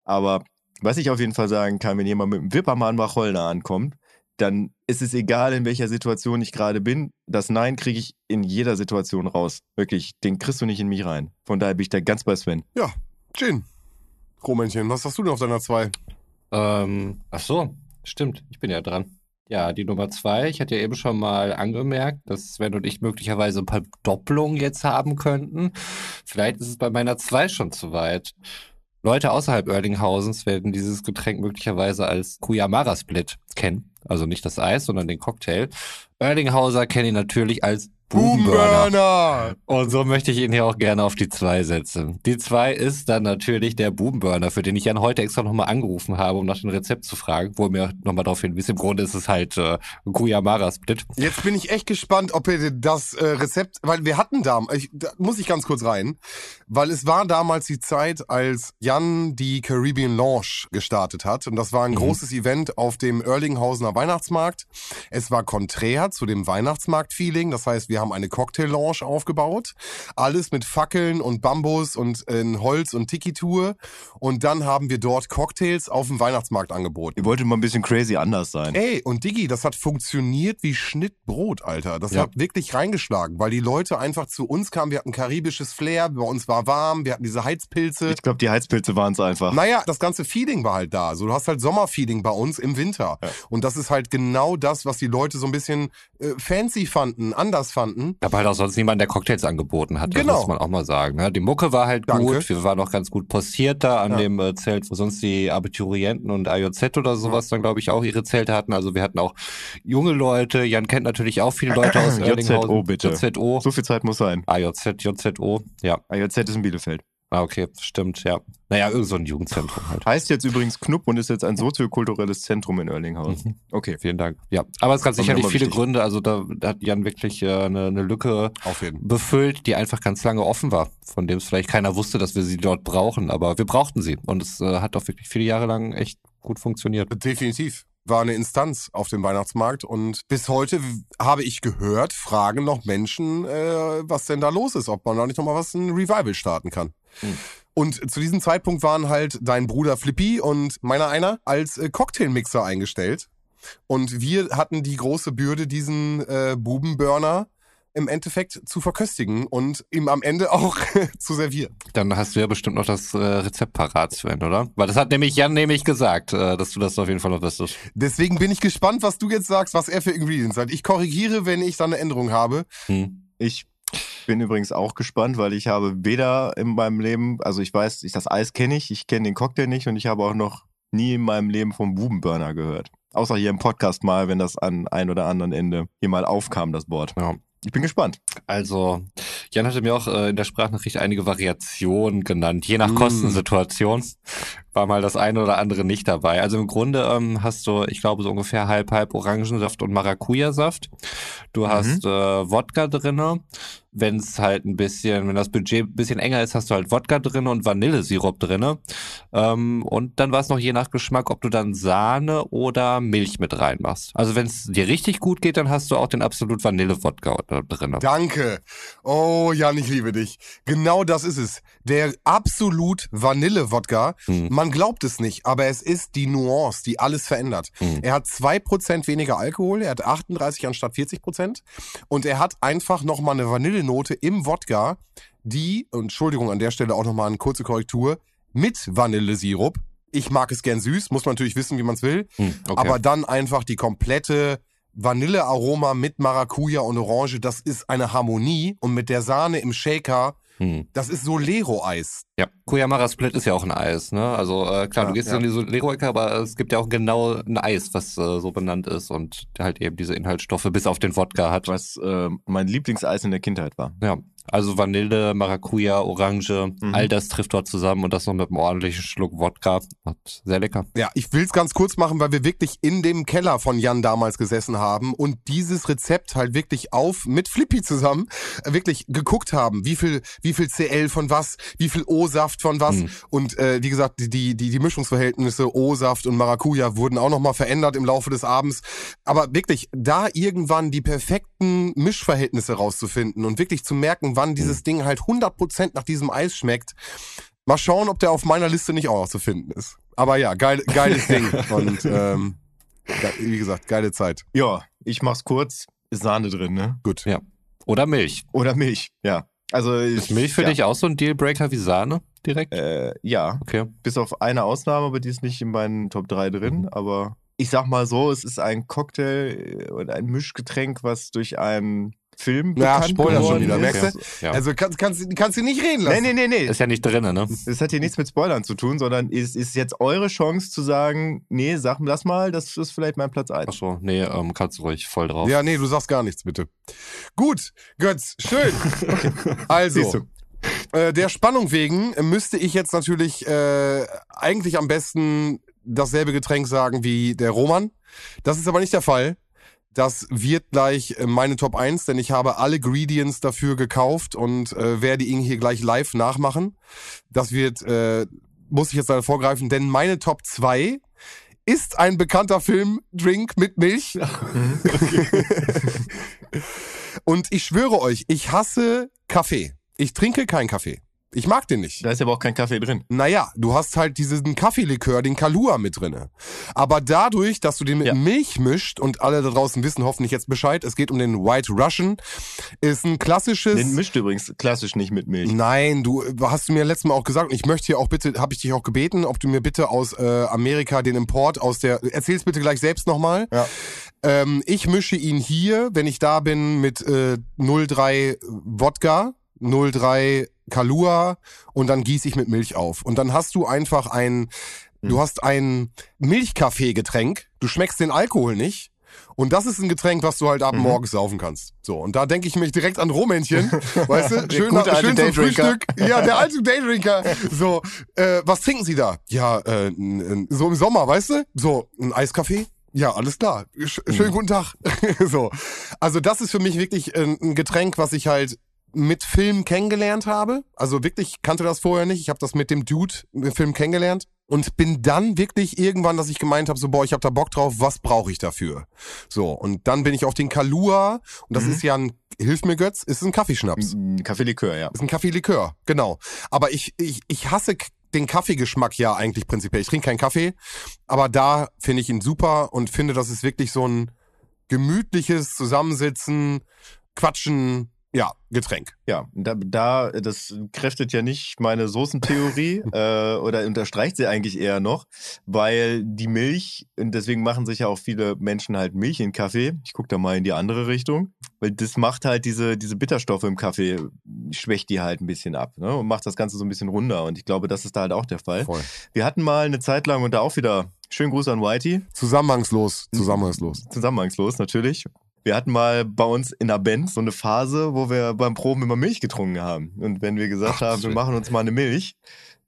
Aber was ich auf jeden Fall sagen kann, wenn jemand mit einem Wippermann Wacholder ankommt, dann ist es egal, in welcher Situation ich gerade bin. Das Nein kriege ich in jeder Situation raus. Wirklich, den kriegst du nicht in mich rein. Von daher bin ich da ganz bei Sven. Ja, Gin. Rohmännchen, was hast du denn auf deiner 2? Ähm, ach so, stimmt. Ich bin ja dran. Ja, die Nummer zwei. Ich hatte ja eben schon mal angemerkt, dass Sven und ich möglicherweise ein paar Doppelungen jetzt haben könnten. Vielleicht ist es bei meiner zwei schon zu weit. Leute außerhalb Oerlinghausens werden dieses Getränk möglicherweise als Kuyamara Split kennen. Also nicht das Eis, sondern den Cocktail. Oerlinghauser kennen ihn natürlich als Boomburner. Und so möchte ich ihn hier auch gerne auf die 2 setzen. Die 2 ist dann natürlich der Boomburner, für den ich Jan heute extra nochmal angerufen habe, um nach dem Rezept zu fragen, wo er mir nochmal darauf hinwies. Im Grunde ist es halt äh, Kuyamara-Split. Jetzt bin ich echt gespannt, ob ihr das äh, Rezept, weil wir hatten da, ich, da muss ich ganz kurz rein, weil es war damals die Zeit, als Jan die Caribbean Lounge gestartet hat und das war ein Mhm. großes Event auf dem Erlinghausener Weihnachtsmarkt. Es war konträr zu dem Weihnachtsmarkt-Feeling, das heißt, wir haben eine Cocktail-Lounge aufgebaut, alles mit Fackeln und Bambus und äh, in Holz und Tiki-Tour und dann haben wir dort Cocktails auf dem Weihnachtsmarkt angeboten. Ihr wolltet mal ein bisschen crazy anders sein. Ey, und Diggi, das hat funktioniert wie Schnittbrot, Alter. Das Ja. hat wirklich reingeschlagen, weil die Leute einfach zu uns kamen. Wir hatten karibisches Flair, bei uns war warm, wir hatten diese Heizpilze. Ich glaube, die Heizpilze waren es einfach. Naja, das ganze Feeling war halt da. So, du hast halt Sommerfeeling bei uns im Winter. Ja. Und das ist halt genau das, was die Leute so ein bisschen äh, fancy fanden, anders fanden. Ich habe halt auch sonst niemand, der Cocktails angeboten hat. Genau. Muss man auch mal sagen. Ne? Die Mucke war halt Danke. gut. Wir waren auch ganz gut postiert da an Ja. dem äh, Zelt, wo sonst die Abiturienten und AJZ oder sowas dann, glaube ich, auch ihre Zelte hatten. Also wir hatten auch junge Leute. Jan kennt natürlich auch viele Leute aus JZO <laughs> Erlinghausen. bitte. JZO. So viel Zeit muss sein. AJZ, JZO. Ja. AJZ ist in Bielefeld. Ah, okay, stimmt, ja. Naja, irgend so ein Jugendzentrum halt. Heißt jetzt übrigens Knupp und ist jetzt ein soziokulturelles Zentrum in Oerlinghausen. Okay. Vielen Dank. Ja, aber es gab sicherlich viele wichtig. Gründe. Also da, da hat Jan wirklich äh, eine, eine Lücke befüllt, die einfach ganz lange offen war, von dem es vielleicht keiner wusste, dass wir sie dort brauchen, aber wir brauchten sie und es äh, hat auch wirklich viele Jahre lang echt gut funktioniert. Definitiv. War eine Instanz auf dem Weihnachtsmarkt und bis heute habe ich gehört, fragen noch Menschen, äh, was denn da los ist, ob man da nicht nochmal was, ein Revival starten kann. Hm. Und zu diesem Zeitpunkt waren halt dein Bruder Flippy und meiner einer als äh, Cocktailmixer eingestellt. Und wir hatten die große Bürde, diesen äh, Bubenburner im Endeffekt zu verköstigen und ihm am Ende auch <laughs> zu servieren. Dann hast du ja bestimmt noch das äh, Rezept parat, Sven, oder? Weil das hat nämlich Jan nämlich gesagt, äh, dass du das auf jeden Fall noch wüsstest. Deswegen bin ich gespannt, was du jetzt sagst, was er für Ingredients hat. Ich korrigiere, wenn ich dann eine Änderung habe. Hm. Ich bin übrigens auch gespannt, weil ich habe weder in meinem Leben, also ich weiß, ich, das Eis kenne ich, ich kenne den Cocktail nicht und ich habe auch noch nie in meinem Leben vom Bubenburner gehört. Außer hier im Podcast mal, wenn das an ein oder anderen Ende hier mal aufkam, das Wort. Ja. Ich bin gespannt. Also, Jan hatte mir auch äh, in der Sprachnachricht einige Variationen genannt. Je nach Mm. Kostensituation war mal das eine oder andere nicht dabei. Also im Grunde ähm, hast du, ich glaube, so ungefähr halb, halb Orangensaft und Maracuja-Saft. Du hast äh, Wodka drinne, Wenn es halt ein bisschen, wenn das Budget ein bisschen enger ist, hast du halt Wodka drin und Vanillesirup drin. Ähm, und dann war es noch je nach Geschmack, ob du dann Sahne oder Milch mit reinmachst. Also wenn es dir richtig gut geht, dann hast du auch den absolut Vanille-Wodka drin. Danke. Oh, Jan, ich liebe dich. Genau das ist es. Der absolut Vanille-Wodka. Hm. Man glaubt es nicht, aber es ist die Nuance, die alles verändert. Hm. Er hat 2% weniger Alkohol, er hat 38 anstatt 40% und er hat einfach nochmal eine Vanillenote im Wodka, die, Entschuldigung an der Stelle auch nochmal eine kurze Korrektur, mit Vanillesirup. Ich mag es gern süß, muss man natürlich wissen, wie man es will, Hm, okay. aber dann einfach die komplette Vanillearoma mit Maracuja und Orange, das ist eine Harmonie und mit der Sahne im Shaker, Hm. das ist Solero-Eis. Ja, Kuyamara Split ist ja auch ein Eis, ne? Also äh, klar, Ja, du gehst ja. in die Solero-Ecke, aber es gibt ja auch genau ein Eis, was äh, so benannt ist und der halt eben diese Inhaltsstoffe bis auf den Wodka hat. Was äh, mein Lieblingseis in der Kindheit war. Ja, also Vanille, Maracuja, Orange, Mhm. all das trifft dort zusammen und das noch mit einem ordentlichen Schluck Wodka. Macht sehr lecker. Ja, ich will's ganz kurz machen, weil wir wirklich in dem Keller von Jan damals gesessen haben und dieses Rezept halt wirklich auf mit Flippy zusammen äh, wirklich geguckt haben, wie viel wie viel CL von was, wie viel O-Saft von was Mhm. und äh, wie gesagt, die die die Mischungsverhältnisse O-Saft und Maracuja wurden auch noch mal verändert im Laufe des Abends, aber wirklich da irgendwann die perfekten Mischverhältnisse rauszufinden und wirklich zu merken, wann dieses Ding halt 100% nach diesem Eis schmeckt. Mal schauen, ob der auf meiner Liste nicht auch noch zu finden ist. Aber ja, geil, geiles Ding. <laughs> Und ähm, wie gesagt, geile Zeit. Ja, ich mach's kurz. Ist Sahne drin, ne? Gut. Ja. Oder Milch. Oder Milch, ja. Also Ist Milch für ja. dich auch so ein Dealbreaker wie Sahne direkt? Äh, ja, Okay. bis auf eine Ausnahme, aber die ist nicht in meinen Top 3 drin. Aber ich sag mal so, es ist ein Cocktail äh, oder ein Mischgetränk, was durch einen Film Ja, bekannt Spoiler schon wieder, ist. merkst du? Ja. Also kannst, kannst, kannst du nicht reden lassen. Nee, nee, nee, nee. ist ja nicht drin, ne? Das hat hier nichts mit Spoilern zu tun, sondern es ist jetzt eure Chance zu sagen, nee, sag mir das mal, das ist vielleicht mein Platz 1. Achso, nee, ähm, kannst du ruhig voll drauf. Ja, nee, du sagst gar nichts, bitte. Gut, Götz, schön. <laughs> Also, äh, der Spannung wegen müsste ich jetzt natürlich äh, eigentlich am besten dasselbe Getränk sagen wie der Roman. Das ist aber nicht der Fall. Das wird gleich äh, meine Top 1, denn ich habe alle Gradients dafür gekauft und äh, werde ihn hier gleich live nachmachen. Das wird, äh, muss ich jetzt leider vorgreifen, denn meine Top 2 ist ein bekannter Filmdrink mit Milch. <laughs> und ich schwöre euch, ich hasse Kaffee. Ich trinke keinen Kaffee. Ich mag den nicht. Da ist aber auch kein Kaffee drin. Naja, du hast halt diesen Kaffeelikör, den Kalua mit drinne. Aber dadurch, dass du den mit Ja. Milch mischt und alle da draußen wissen hoffentlich jetzt Bescheid, es geht um den White Russian, ist ein klassisches... Den mischt übrigens klassisch nicht mit Milch. Nein, du hast du mir letztes Mal auch gesagt, und ich möchte hier auch bitte, habe ich dich auch gebeten, ob du mir bitte aus äh, Amerika den Import aus der, erzähl's bitte gleich selbst nochmal. Ja. Ähm, ich mische ihn hier, wenn ich da bin, mit äh, 03 Wodka, 03 Kalua und dann gieße ich mit Milch auf. Und dann hast du einfach ein, du hast ein Milchkaffee-Getränk, du schmeckst den Alkohol nicht. Und das ist ein Getränk, was du halt ab Mhm. morgens saufen kannst. So, und da denke ich mich direkt an Rohmännchen, weißt du? <laughs> Schön, gute schön zum Daydrinker. Frühstück. Ja, der alte Daydrinker. So, äh, was trinken Sie da? Ja, äh, so im Sommer, weißt du? So, ein Eiskaffee? Ja, alles klar. Sch schönen Mhm. guten Tag. <laughs> so. Also das ist für mich wirklich äh, ein Getränk, was ich halt mit Film kennengelernt habe. Also wirklich ich kannte das vorher nicht. Ich habe das mit dem Dude im Film kennengelernt und bin dann wirklich irgendwann, dass ich gemeint habe, so boah, ich habe da Bock drauf, was brauche ich dafür? So, und dann bin ich auf den Kalua und das Mhm. ist ja ein hilf mir Götz, ist ein Kaffeeschnaps. Ein Kaffeelikör, ja. Ist ein Kaffeelikör, genau. Aber ich, ich, ich hasse den Kaffeegeschmack ja eigentlich prinzipiell. Ich trinke keinen Kaffee, aber da finde ich ihn super und finde, das ist wirklich so ein gemütliches Zusammensitzen, Quatschen, ja, Getränk. Ja, da, da das kräftet ja nicht meine Soßentheorie <laughs> äh, oder unterstreicht sie eigentlich eher noch, weil die Milch, und deswegen machen sich ja auch viele Menschen halt Milch in Kaffee. Ich gucke da mal in die andere Richtung, weil das macht halt diese, diese Bitterstoffe im Kaffee, schwächt die halt ein bisschen ab ne? und macht das Ganze so ein bisschen runder. Und ich glaube, das ist da halt auch der Fall. Voll. Wir hatten mal eine Zeit lang und da auch wieder schönen Gruß an Whitey. Zusammenhangslos, zusammenhangslos. zusammenhangslos natürlich. Wir hatten mal bei uns in der Band so eine Phase, wo wir beim Proben immer Milch getrunken haben. Und wenn wir gesagt Ach, haben, wir machen uns mal eine Milch,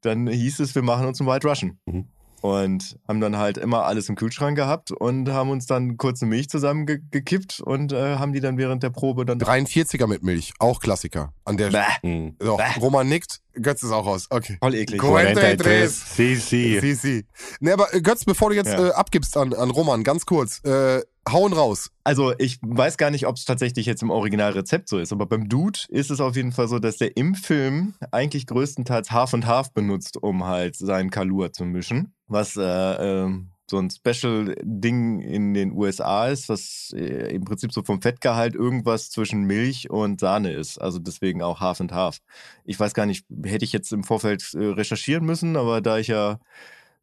dann hieß es, wir machen uns einen White Russian. Mhm. und haben dann halt immer alles im Kühlschrank gehabt und haben uns dann kurze Milch zusammengekippt und äh, haben die dann während der Probe dann 43er mit Milch, auch Klassiker. An der Bäh, Hm. so, Bäh. Roman nickt, Götz ist auch raus. Okay. voll eklig. Cool. 43. Si, si. Sie, sie. Ne, aber äh, Götz, bevor du jetzt Ja. äh, abgibst an, an Roman, ganz kurz, äh, hauen raus. Also ich weiß gar nicht, ob es tatsächlich jetzt im Originalrezept so ist, aber beim Dude ist es auf jeden Fall so, dass der im Film eigentlich größtenteils Half und Half benutzt, um halt seinen Kalur zu mischen. Was äh, ähm, so ein Special-Ding in den USA ist, was äh, im Prinzip so vom Fettgehalt irgendwas zwischen Milch und Sahne ist. Also deswegen auch Half and Half. Ich weiß gar nicht, hätte ich jetzt im Vorfeld äh, recherchieren müssen, aber da ich ja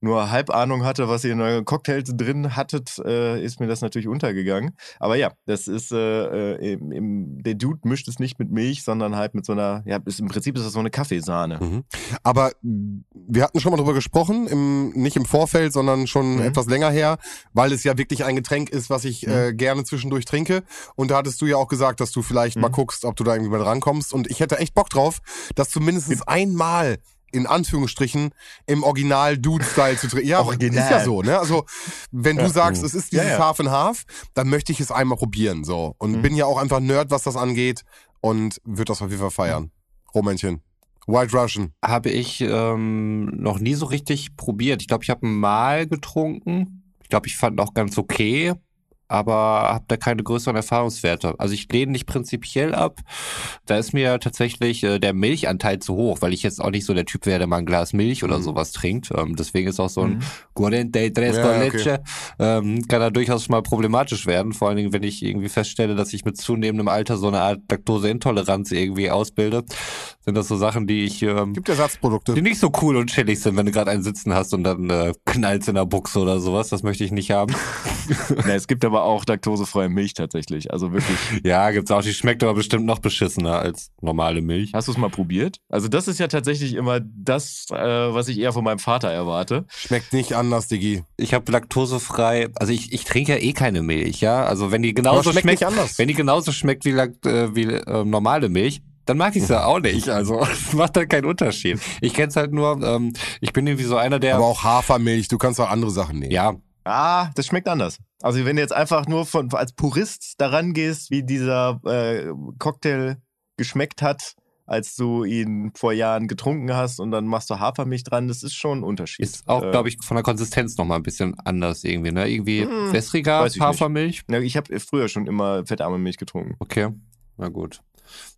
nur halb Ahnung hatte, was ihr in euren Cocktails drin hattet, äh, ist mir das natürlich untergegangen. Aber ja, das ist, äh, äh, im, im, der Dude mischt es nicht mit Milch, sondern halt mit so einer, ja, ist, im Prinzip ist das so eine Kaffeesahne. Mhm. Aber mh, wir hatten schon mal drüber gesprochen, im, nicht im Vorfeld, sondern schon Mhm. etwas länger her, weil es ja wirklich ein Getränk ist, was ich Mhm. äh, gerne zwischendurch trinke. Und da hattest du ja auch gesagt, dass du vielleicht mal Mhm. guckst, ob du da irgendwie mal rankommst. Und ich hätte echt Bock drauf, das zumindest einmal in Anführungsstrichen im Original Dude-Style zu trinken. Ja, Original. ist ja so, ne? Also, wenn du Ja. sagst, es ist Ja, dieses ja. Half and Half, dann möchte ich es einmal probieren, so. Und Mhm. bin ja auch einfach Nerd, was das angeht und würde das auf jeden Fall feiern. Romännchen. White Russian. Habe ich ähm, noch nie so richtig probiert. Ich glaube, ich habe mal getrunken. Ich glaube, ich fand auch ganz okay, aber habe da keine größeren Erfahrungswerte. Also ich lehne nicht prinzipiell ab. Da ist mir tatsächlich äh, der Milchanteil zu hoch, weil ich jetzt auch nicht so der Typ wäre, der mal ein Glas Milch oder Mhm. sowas trinkt. Ähm, deswegen ist auch so ein Mhm. 43 Ja, con okay. ähm, kann da durchaus mal problematisch werden. Vor allen Dingen, wenn ich irgendwie feststelle, dass ich mit zunehmendem Alter so eine Art Laktoseintoleranz irgendwie ausbilde, sind das so Sachen, die ich ähm, Gibt Ersatzprodukte. die nicht so cool und chillig sind, wenn du gerade einen sitzen hast und dann äh, knallst in der Buchse oder sowas. Das möchte ich nicht haben. <laughs> Na, es gibt aber auch laktosefreie Milch tatsächlich. Also wirklich. <laughs> ja, gibt's auch. Die schmeckt aber bestimmt noch beschissener als normale Milch. Hast du es mal probiert? Also das ist ja tatsächlich immer das, äh, was ich eher von meinem Vater erwarte. Schmeckt nicht anders, Diggi. Ich habe laktosefrei, also ich, ich trinke ja eh keine Milch, ja. Also wenn die genauso schmeckt schmeckt, anders. wenn die genauso schmeckt wie, Lakt, äh, wie äh, normale Milch, dann mag ich sie ja auch nicht. Also <laughs> es macht halt keinen Unterschied. Ich kenn's halt nur, ähm, ich bin irgendwie so einer, der. Aber auch Hafermilch, du kannst auch andere Sachen nehmen. ja, Ah, das schmeckt anders. Also wenn du jetzt einfach nur von als Purist daran gehst, wie dieser äh, Cocktail geschmeckt hat, als du ihn vor Jahren getrunken hast und dann machst du Hafermilch dran, das ist schon ein Unterschied. ist auch, Äh, glaube ich, von der Konsistenz nochmal ein bisschen anders irgendwie, ne? Irgendwie Hm, wässriger nicht. Hafermilch. Ja, ich habe früher schon immer fettarme Milch getrunken. Okay, na gut.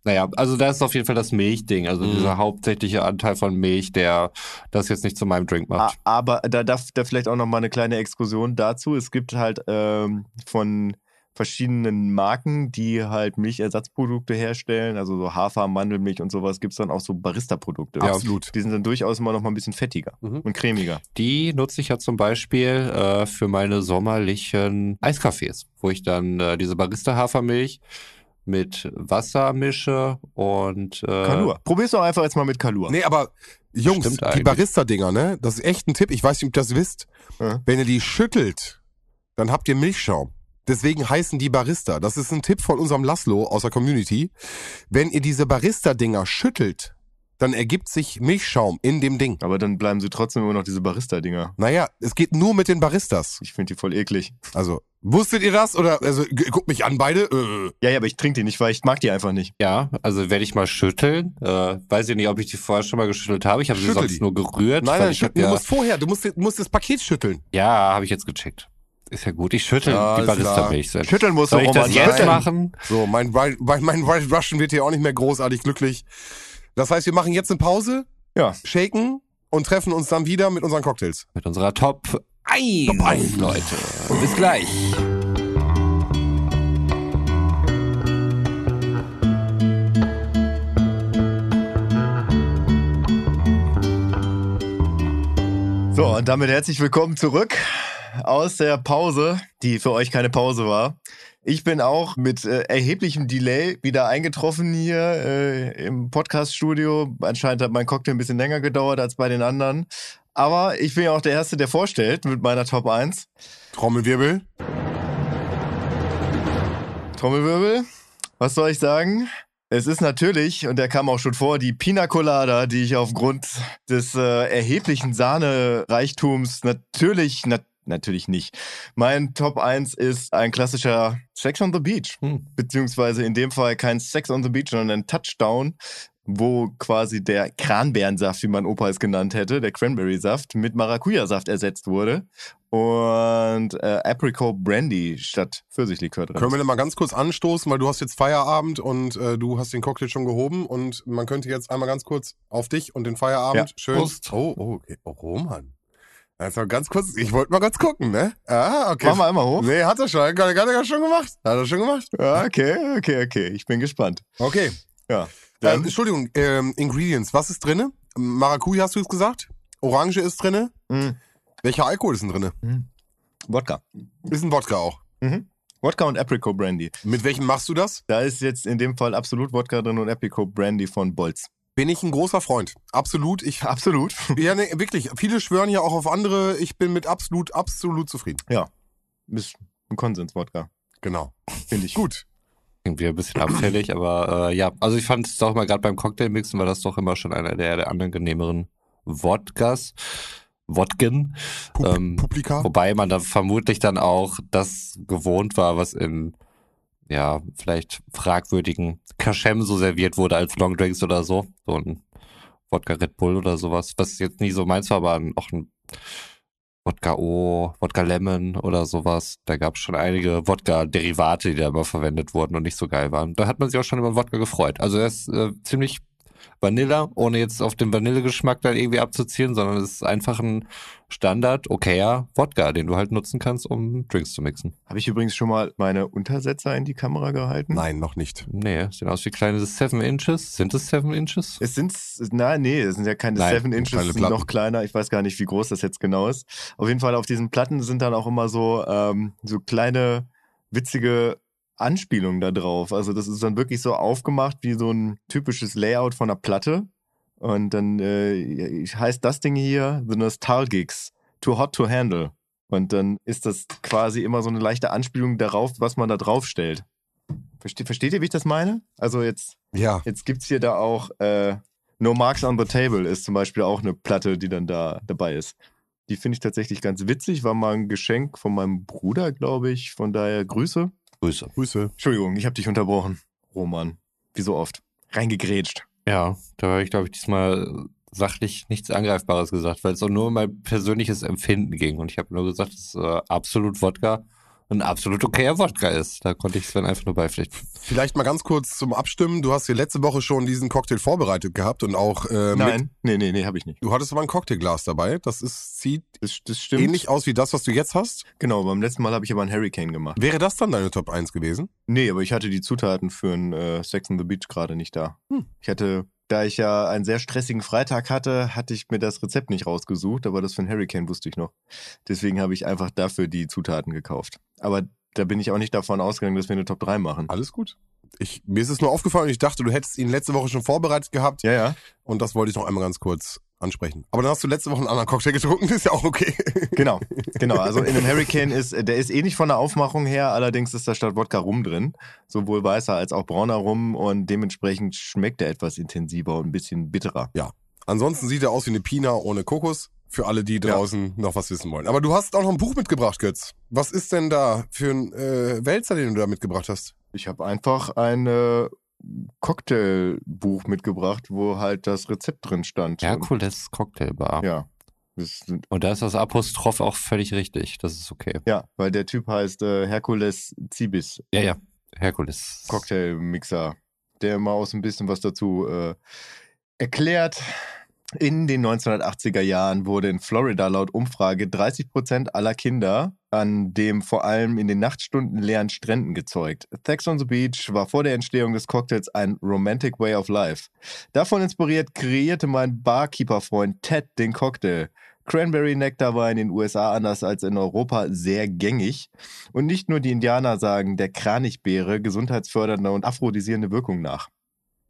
Naja, also da ist auf jeden Fall das Milchding, also Mhm. dieser hauptsächliche Anteil von Milch, der das jetzt nicht zu meinem Drink macht. Aber da darf da vielleicht auch noch mal eine kleine Exkursion dazu. Es gibt halt ähm, von verschiedenen Marken, die halt Milchersatzprodukte herstellen, also so Hafer, Mandelmilch und sowas, gibt es dann auch so Barista-Produkte. Ja, absolut. Die sind dann durchaus immer noch mal ein bisschen fettiger Mhm. und cremiger. Die nutze ich ja zum Beispiel äh, für meine sommerlichen Eiskaffees, wo ich dann äh, diese Barista-Hafermilch mit Wasser mische und äh, Kalur. Probier's doch einfach jetzt mal mit Kalur. Nee, aber Jungs, Stimmt die eigentlich. Barista-Dinger, ne? Das ist echt ein Tipp. Ich weiß nicht, ob ihr das wisst. Ja. Wenn ihr die schüttelt, dann habt ihr Milchschaum. Deswegen heißen die Barista. Das ist ein Tipp von unserem Laszlo aus der Community. Wenn ihr diese Barista-Dinger schüttelt, dann ergibt sich Milchschaum in dem Ding. Aber dann bleiben sie trotzdem immer noch diese Barista-Dinger. Naja, es geht nur mit den Baristas. Ich finde die voll eklig. Also, wusstet ihr das? Oder, also, guckt mich an, beide. Äh. Ja, ja, aber ich trinke die nicht, weil ich mag die einfach nicht. ja, also werde ich mal schütteln. Äh, weiß ich nicht, ob ich die vorher schon mal geschüttelt habe. Ich habe sie sonst die. nur gerührt. Nein, nein, ich hab schütteln. ja, Du musst vorher, du musst, du musst das Paket schütteln. ja, habe ich jetzt gecheckt. Ist ja gut. Ich schüttel Ja, die. Barista-Milch. Schütteln musst du, Soll ich das jetzt Nein. machen? So, mein, mein, mein White Russian wird hier auch nicht mehr großartig glücklich. Das heißt, wir machen jetzt eine Pause, Ja. shaken und treffen uns dann wieder mit unseren Cocktails. Mit unserer Top 1, Top 1. Leute. Bis gleich. So, und damit herzlich willkommen zurück aus der Pause, die für euch keine Pause war. Ich bin auch mit äh, erheblichem Delay wieder eingetroffen hier äh, im Podcast-Studio. Anscheinend hat mein Cocktail ein bisschen länger gedauert als bei den anderen. Aber ich bin ja auch der Erste, der vorstellt mit meiner Top 1. Trommelwirbel. Trommelwirbel. Was soll ich sagen? Es ist natürlich, und der kam auch schon vor, die Pina Colada, die ich aufgrund des äh, erheblichen Sahnereichtums natürlich, na, natürlich nicht. Mein Top 1 ist ein klassischer Sex on the Beach. Hm. Beziehungsweise in dem Fall kein Sex on the Beach, sondern ein Touchdown, wo quasi der Kranbeerensaft, wie mein Opa es genannt hätte, der Cranberry-Saft, mit Maracuja-Saft ersetzt wurde. Und äh, Apricot Brandy statt Pfirsichlikör drin. Können wir denn mal ganz kurz anstoßen, weil du hast jetzt Feierabend und äh, du hast den Cocktail schon gehoben und man könnte jetzt einmal ganz kurz auf dich und den Feierabend Ja. schön. Prost. Oh, oh, okay. Oh, Roman. Also ganz kurz, ich wollte mal ganz gucken, ne? Ah, okay. Machen wir einmal hoch? Nee, hat er schon. Hat er, hat er schon gemacht. Hat er schon gemacht. Ja, okay, okay, okay. Ich bin gespannt. Okay. Ja. Ähm, Dann, Entschuldigung, ähm, Ingredients, was ist drinne? Maracuja hast du es gesagt? Orange ist drinne. mh, Welcher Alkohol ist denn drinne? Wodka. Ist ein Wodka auch. Mhm. Wodka und Apricot Brandy. Mit welchem machst du das? Da ist jetzt in dem Fall absolut Wodka drin und Apricot Brandy von Bolz. Bin ich ein großer Freund. Absolut. Ich, <laughs> Absolut. ja, nee, wirklich. Viele schwören ja auch auf andere. Ich bin mit absolut, absolut zufrieden. Ist ein Konsens-Wodka. Genau. Finde ich. Gut. Irgendwie ein bisschen abfällig, aber äh, ja, also ich fand es doch mal gerade beim Cocktailmixen war das doch immer schon einer der, der angenehmeren Wodkas. Wodken. Pub Ähm, Publika. Wobei man da vermutlich dann auch das gewohnt war, was in ja, vielleicht fragwürdigen Kaschem so serviert wurde als Longdrinks oder so. So ein Wodka Red Bull oder sowas, was jetzt nie so meins war, aber auch ein Wodka O, Wodka Lemon oder sowas. Da gab es schon einige Wodka-Derivate, die da immer verwendet wurden und nicht so geil waren. Da hat man sich auch schon über Wodka gefreut. Also er ist äh, ziemlich Vanilla, ohne jetzt auf den Vanillegeschmack dann irgendwie abzuziehen, sondern es ist einfach ein Standard, okayer Wodka, den du halt nutzen kannst, um Drinks zu mixen. Habe ich übrigens schon mal meine Untersetzer in die Kamera gehalten? Nein, noch nicht. Nee, sehen aus wie kleine Seven Inches. Sind es Seven Inches? Es sind, na, nee, es sind ja keine Nein, Seven Inches, kleine es sind Platten. noch kleiner. Ich weiß gar nicht, wie groß das jetzt genau ist. Auf jeden Fall auf diesen Platten sind dann auch immer so, ähm, so kleine, witzige Anspielungen da drauf. Also das ist dann wirklich so aufgemacht wie so ein typisches Layout von einer Platte. Und dann äh, heißt das Ding hier The Nostalgics, Too Hot to Handle. Und dann ist das quasi immer so eine leichte Anspielung darauf, was man da drauf stellt. Versteht, versteht ihr, wie ich das meine? Also jetzt Ja. Jetzt gibt's hier da auch äh, No Marks on the Table ist zum Beispiel auch eine Platte, die dann da dabei ist. Die finde ich tatsächlich ganz witzig. War mal ein Geschenk von meinem Bruder, glaube ich. Von daher Grüße. Grüße. Grüße. Entschuldigung, ich habe dich unterbrochen. Roman. Wie so oft. Reingegrätscht. Ja, da habe ich, glaube ich, diesmal sachlich nichts Angreifbares gesagt, weil es auch nur um mein persönliches Empfinden ging. Und ich habe nur gesagt, dass äh, absolut Wodka ein absolut okayer Wodka ist. Da konnte ich Sven einfach nur beipflichten. Vielleicht mal ganz kurz zum Abstimmen. Du hast hier letzte Woche schon diesen Cocktail vorbereitet gehabt und auch äh, Nein, nee, nee, nee, habe ich nicht. du hattest aber ein Cocktailglas dabei. Das ist, sieht Das, das stimmt. ähnlich aus wie das, was du jetzt hast. Genau, beim letzten Mal habe ich aber einen Hurricane gemacht. Wäre das dann deine Top 1 gewesen? Nee, aber ich hatte die Zutaten für ein äh, Sex on the Beach gerade nicht da. Hm. Ich hatte, da ich ja einen sehr stressigen Freitag hatte, hatte ich mir das Rezept nicht rausgesucht, aber das für ein Hurricane wusste ich noch. Deswegen habe ich einfach dafür die Zutaten gekauft. Aber da bin ich auch nicht davon ausgegangen, dass wir eine Top 3 machen. Alles gut. Ich, mir ist es nur aufgefallen ich dachte, du hättest ihn letzte Woche schon vorbereitet gehabt Ja, ja, und das wollte ich noch einmal ganz kurz ansprechen. Aber dann hast du letzte Woche einen anderen Cocktail getrunken, <laughs> ist ja auch okay. genau. Genau, also in dem <laughs> Hurricane ist, der ist ähnlich von der Aufmachung her, allerdings ist da statt Wodka Rum drin. Sowohl weißer als auch brauner Rum und dementsprechend schmeckt er etwas intensiver und ein bisschen bitterer. Ansonsten sieht er aus wie eine Pina ohne Kokos. Für alle, die draußen noch was wissen wollen. Aber du hast auch noch ein Buch mitgebracht, Götz. Was ist denn da für ein äh, Wälzer, den du da mitgebracht hast? Ich habe einfach ein äh, Cocktailbuch mitgebracht, wo halt das Rezept drin stand. Herkules Cocktailbar. Ja. Und da ist das Apostroph auch völlig richtig. Das ist okay. ja, weil der Typ heißt äh, Hercules Cibis, Ja, ja. Herkules. Cocktailmixer, der mal aus ein bisschen was dazu äh, erklärt. In den 1980er Jahren wurde in Florida laut Umfrage 30 Prozent aller Kinder an dem vor allem in den Nachtstunden leeren Stränden gezeugt. Sex on the Beach war vor der Entstehung des Cocktails ein romantic way of life. Davon inspiriert kreierte mein Barkeeper-Freund Ted den Cocktail. Cranberry Nektar war in den USA anders als in Europa sehr gängig. Und nicht nur die Indianer sagen der Kranichbeere gesundheitsfördernde und aphrodisierende Wirkung nach.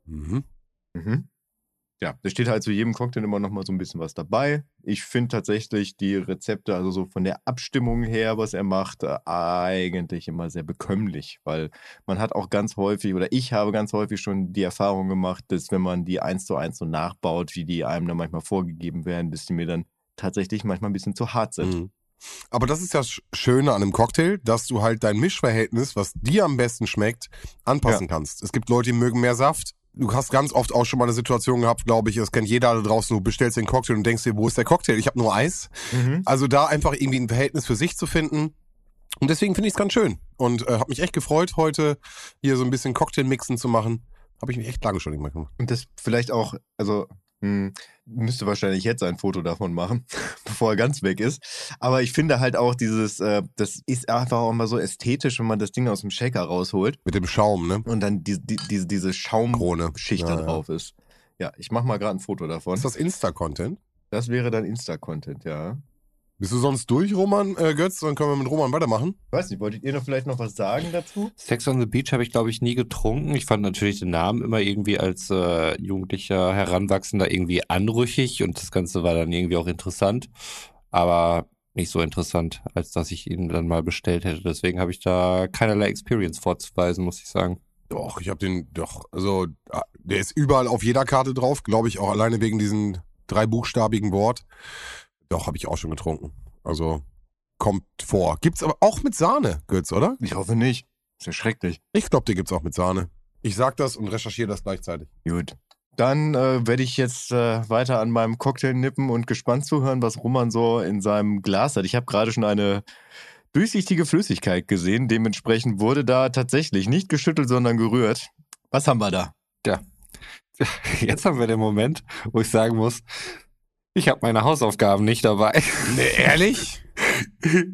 Mhm. Mhm. Ja, da steht halt zu jedem Cocktail immer noch mal so ein bisschen was dabei. Ich finde tatsächlich die Rezepte, also so von der Abstimmung her, was er macht, äh, eigentlich immer sehr bekömmlich, weil man hat auch ganz häufig, oder ich habe ganz häufig schon die Erfahrung gemacht, dass wenn man die eins zu eins so nachbaut, wie die einem dann manchmal vorgegeben werden, dass die mir dann tatsächlich manchmal ein bisschen zu hart sind. Mhm. Aber das ist ja das Schöne an einem Cocktail, dass du halt dein Mischverhältnis, was dir am besten schmeckt, anpassen kannst. Es gibt Leute, die mögen mehr Saft. Du hast ganz oft auch schon mal eine Situation gehabt, glaube ich, das kennt jeder da draußen, du bestellst den Cocktail und denkst dir, wo ist der Cocktail? Ich habe nur Eis. Mhm. Also da einfach irgendwie ein Verhältnis für sich zu finden. Und deswegen finde ich es ganz schön. Und äh, habe mich echt gefreut, heute hier so ein bisschen Cocktail-Mixen zu machen. Habe ich mich echt lange schon nicht mehr gemacht. Und das vielleicht auch, also hm, müsste wahrscheinlich jetzt ein Foto davon machen, <laughs> bevor er ganz weg ist. Aber ich finde halt auch dieses, äh, das ist einfach auch mal so ästhetisch, wenn man das Ding aus dem Shaker rausholt Mit dem Schaum, ne? und dann die, die, diese, diese. Schaumschicht Ja, da ja. drauf ist. Ja, ich mache mal gerade ein Foto davon. Ist das Insta-Content? Das wäre dann Insta-Content, ja. Bist du sonst durch, Roman äh, Götz? Dann können wir mit Roman weitermachen. Weiß nicht, wolltet ihr noch vielleicht noch was sagen dazu? Sex on the Beach habe ich, glaube ich, nie getrunken. Ich fand natürlich den Namen immer irgendwie als äh, jugendlicher Heranwachsender irgendwie anrüchig und das Ganze war dann irgendwie auch interessant, aber nicht so interessant, als dass ich ihn dann mal bestellt hätte. Deswegen habe ich da keinerlei Experience vorzuweisen, muss ich sagen. Doch, ich habe den, doch, also ah, der ist überall auf jeder Karte drauf, glaube ich, auch alleine wegen diesem dreibuchstabigen Wort. Doch, habe ich auch schon getrunken. Also kommt vor. Gibt's aber auch mit Sahne, Götz, oder? Ich hoffe nicht. Ist ja schrecklich. Ich glaube, den gibt's auch mit Sahne. Ich sag das und recherchiere das gleichzeitig. Gut. Dann äh, werde ich jetzt äh, weiter an meinem Cocktail nippen und gespannt zuhören, was Roman so in seinem Glas hat. Ich habe gerade schon eine durchsichtige Flüssigkeit gesehen. Dementsprechend wurde da tatsächlich nicht geschüttelt, sondern gerührt. Was haben wir da? <laughs> Jetzt haben wir den Moment, wo ich sagen muss, ich habe meine Hausaufgaben nicht dabei. Nee, ehrlich? <laughs>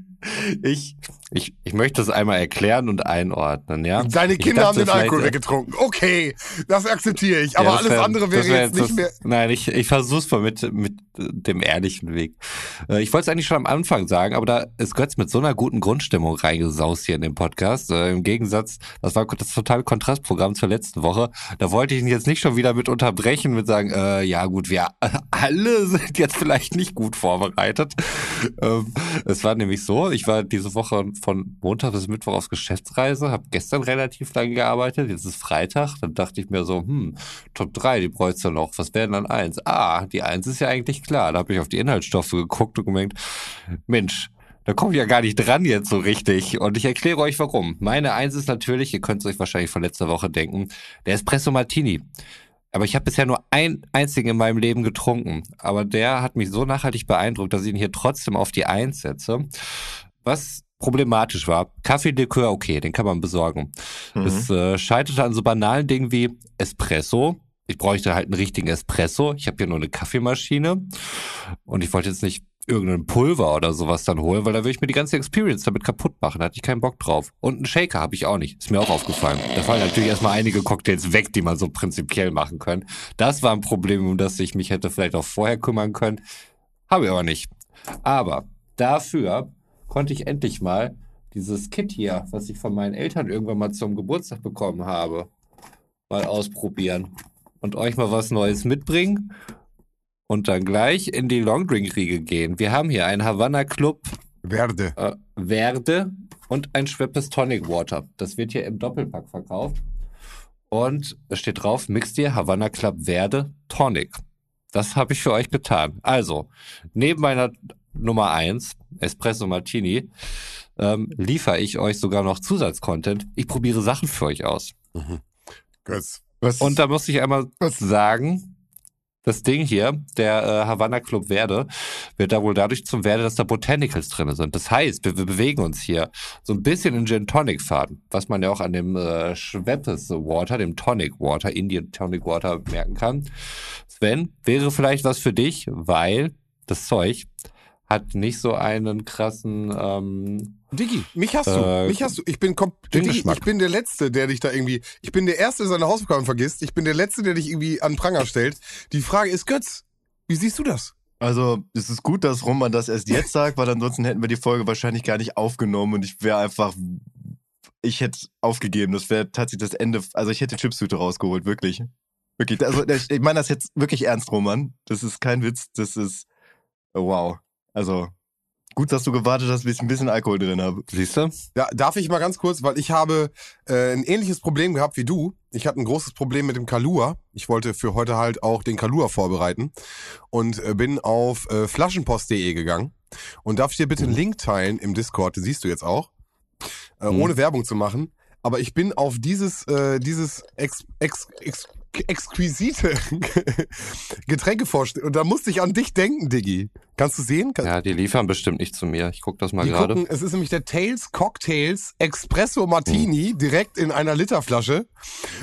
Ich, ich, ich möchte es einmal erklären und einordnen, ja. Deine Ich Kinder haben dachte den Alkohol weggetrunken. Okay, das akzeptiere ich. Ja, Aber das alles wär- andere wäre wär jetzt nicht das, mehr. Nein, ich, ich versuch's mal mit, mit dem ehrlichen Weg. Äh, Ich wollte es eigentlich schon am Anfang sagen, aber da ist Götz mit so einer guten Grundstimmung reingesaust hier in den Podcast. Äh, Im Gegensatz, das war das totale Kontrastprogramm zur letzten Woche. Da wollte ich ihn jetzt nicht schon wieder mit unterbrechen, mit sagen, äh, ja gut, wir <laughs> alle sind jetzt vielleicht nicht gut vorbereitet. Ähm, es war nämlich so, ich war diese Woche von Montag bis Mittwoch auf Geschäftsreise, habe gestern relativ lange gearbeitet, jetzt ist Freitag, dann dachte ich mir so, hm, Top 3, die bräuchte noch, was wäre denn dann eins? Ah, die eins ist ja eigentlich klar. Da habe ich auf die Inhaltsstoffe geguckt und gemerkt, Mensch, da komme ich ja gar nicht dran jetzt so richtig. Und ich erkläre euch warum. Meine eins ist natürlich, ihr könnt es euch wahrscheinlich von letzter Woche denken, der Espresso Martini. Aber ich habe bisher nur einen einzigen in meinem Leben getrunken. Aber der hat mich so nachhaltig beeindruckt, dass ich ihn hier trotzdem auf die Eins setze. Was problematisch war, Kaffeelikör, okay, den kann man besorgen. Mhm. Es äh, scheiterte an so banalen Dingen wie Espresso. Ich bräuchte halt einen richtigen Espresso. Ich habe hier nur eine Kaffeemaschine. Und ich wollte jetzt nicht irgendein Pulver oder sowas dann holen, weil da würde ich mir die ganze Experience damit kaputt machen. Da hatte ich keinen Bock drauf. Und einen Shaker habe ich auch nicht. Ist mir auch aufgefallen. Da fallen natürlich erstmal einige Cocktails weg, die man so prinzipiell machen kann. Das war ein Problem, um das ich mich hätte vielleicht auch vorher kümmern können. Habe ich aber nicht. Aber dafür konnte ich endlich mal dieses Kit hier, was ich von meinen Eltern irgendwann mal zum Geburtstag bekommen habe, mal ausprobieren und euch mal was Neues mitbringen und dann gleich in die Longdrink-Riege gehen. Wir haben hier einen Havana Club Werde. äh, Verde und ein Schweppes Tonic Water. Das wird hier im Doppelpack verkauft. Und es steht drauf, mix dir Havana Club Verde Tonic. Das habe ich für euch getan. Also, neben meiner Nummer eins Espresso Martini, ähm, liefere ich euch sogar noch Zusatzcontent. Ich probiere Sachen für euch aus. Götz. Was? Und da muss ich einmal sagen, das Ding hier, der äh, Havana Club Verde, wird da wohl dadurch zum Verde, dass da Botanicals drin sind. Das heißt, wir, wir bewegen uns hier so ein bisschen in Gin Tonic Faden, was man ja auch an dem äh, Schweppes Water, dem Tonic Water, Indian Tonic Water merken kann. Sven, wäre vielleicht was für dich, weil das Zeug hat nicht so einen krassen ähm, Diggi, mich hast du. Äh, mich hast du. Ich bin Diggi, ich bin der Letzte, der dich da irgendwie. Ich bin der Erste, der seine Hausaufgaben vergisst. Ich bin der Letzte, der dich irgendwie an den Pranger stellt. Die Frage ist, Götz, wie siehst du das? Also, es ist gut, dass Roman das erst jetzt sagt, weil ansonsten hätten wir die Folge wahrscheinlich gar nicht aufgenommen und ich wäre einfach. Ich hätte aufgegeben. Das wäre tatsächlich das Ende. Also, ich hätte Chipstüte rausgeholt, wirklich. Wirklich, also ich meine das jetzt wirklich ernst, Roman. Das ist kein Witz, das ist wow. Also gut, dass du gewartet hast, bis ich ein bisschen Alkohol drin habe. Siehst du? Ja, darf ich mal ganz kurz, weil ich habe äh, ein ähnliches Problem gehabt wie du. Ich hatte ein großes Problem mit dem Kalua. Ich wollte für heute halt auch den Kalua vorbereiten und äh, bin auf äh, flaschenpost.de gegangen. Und darf ich dir bitte einen Link teilen im Discord, den siehst du jetzt auch, äh, Mhm. ohne Werbung zu machen. Aber ich bin auf dieses, äh, dieses ex, ex, ex, exquisite <laughs> Getränke vorstellen. Und da musste ich an dich denken, Diggi. Kannst du sehen? Kann, Ja, die liefern bestimmt nicht zu mir. Ich guck das mal gerade. es ist nämlich der Tails Cocktails Espresso Martini direkt in einer Literflasche,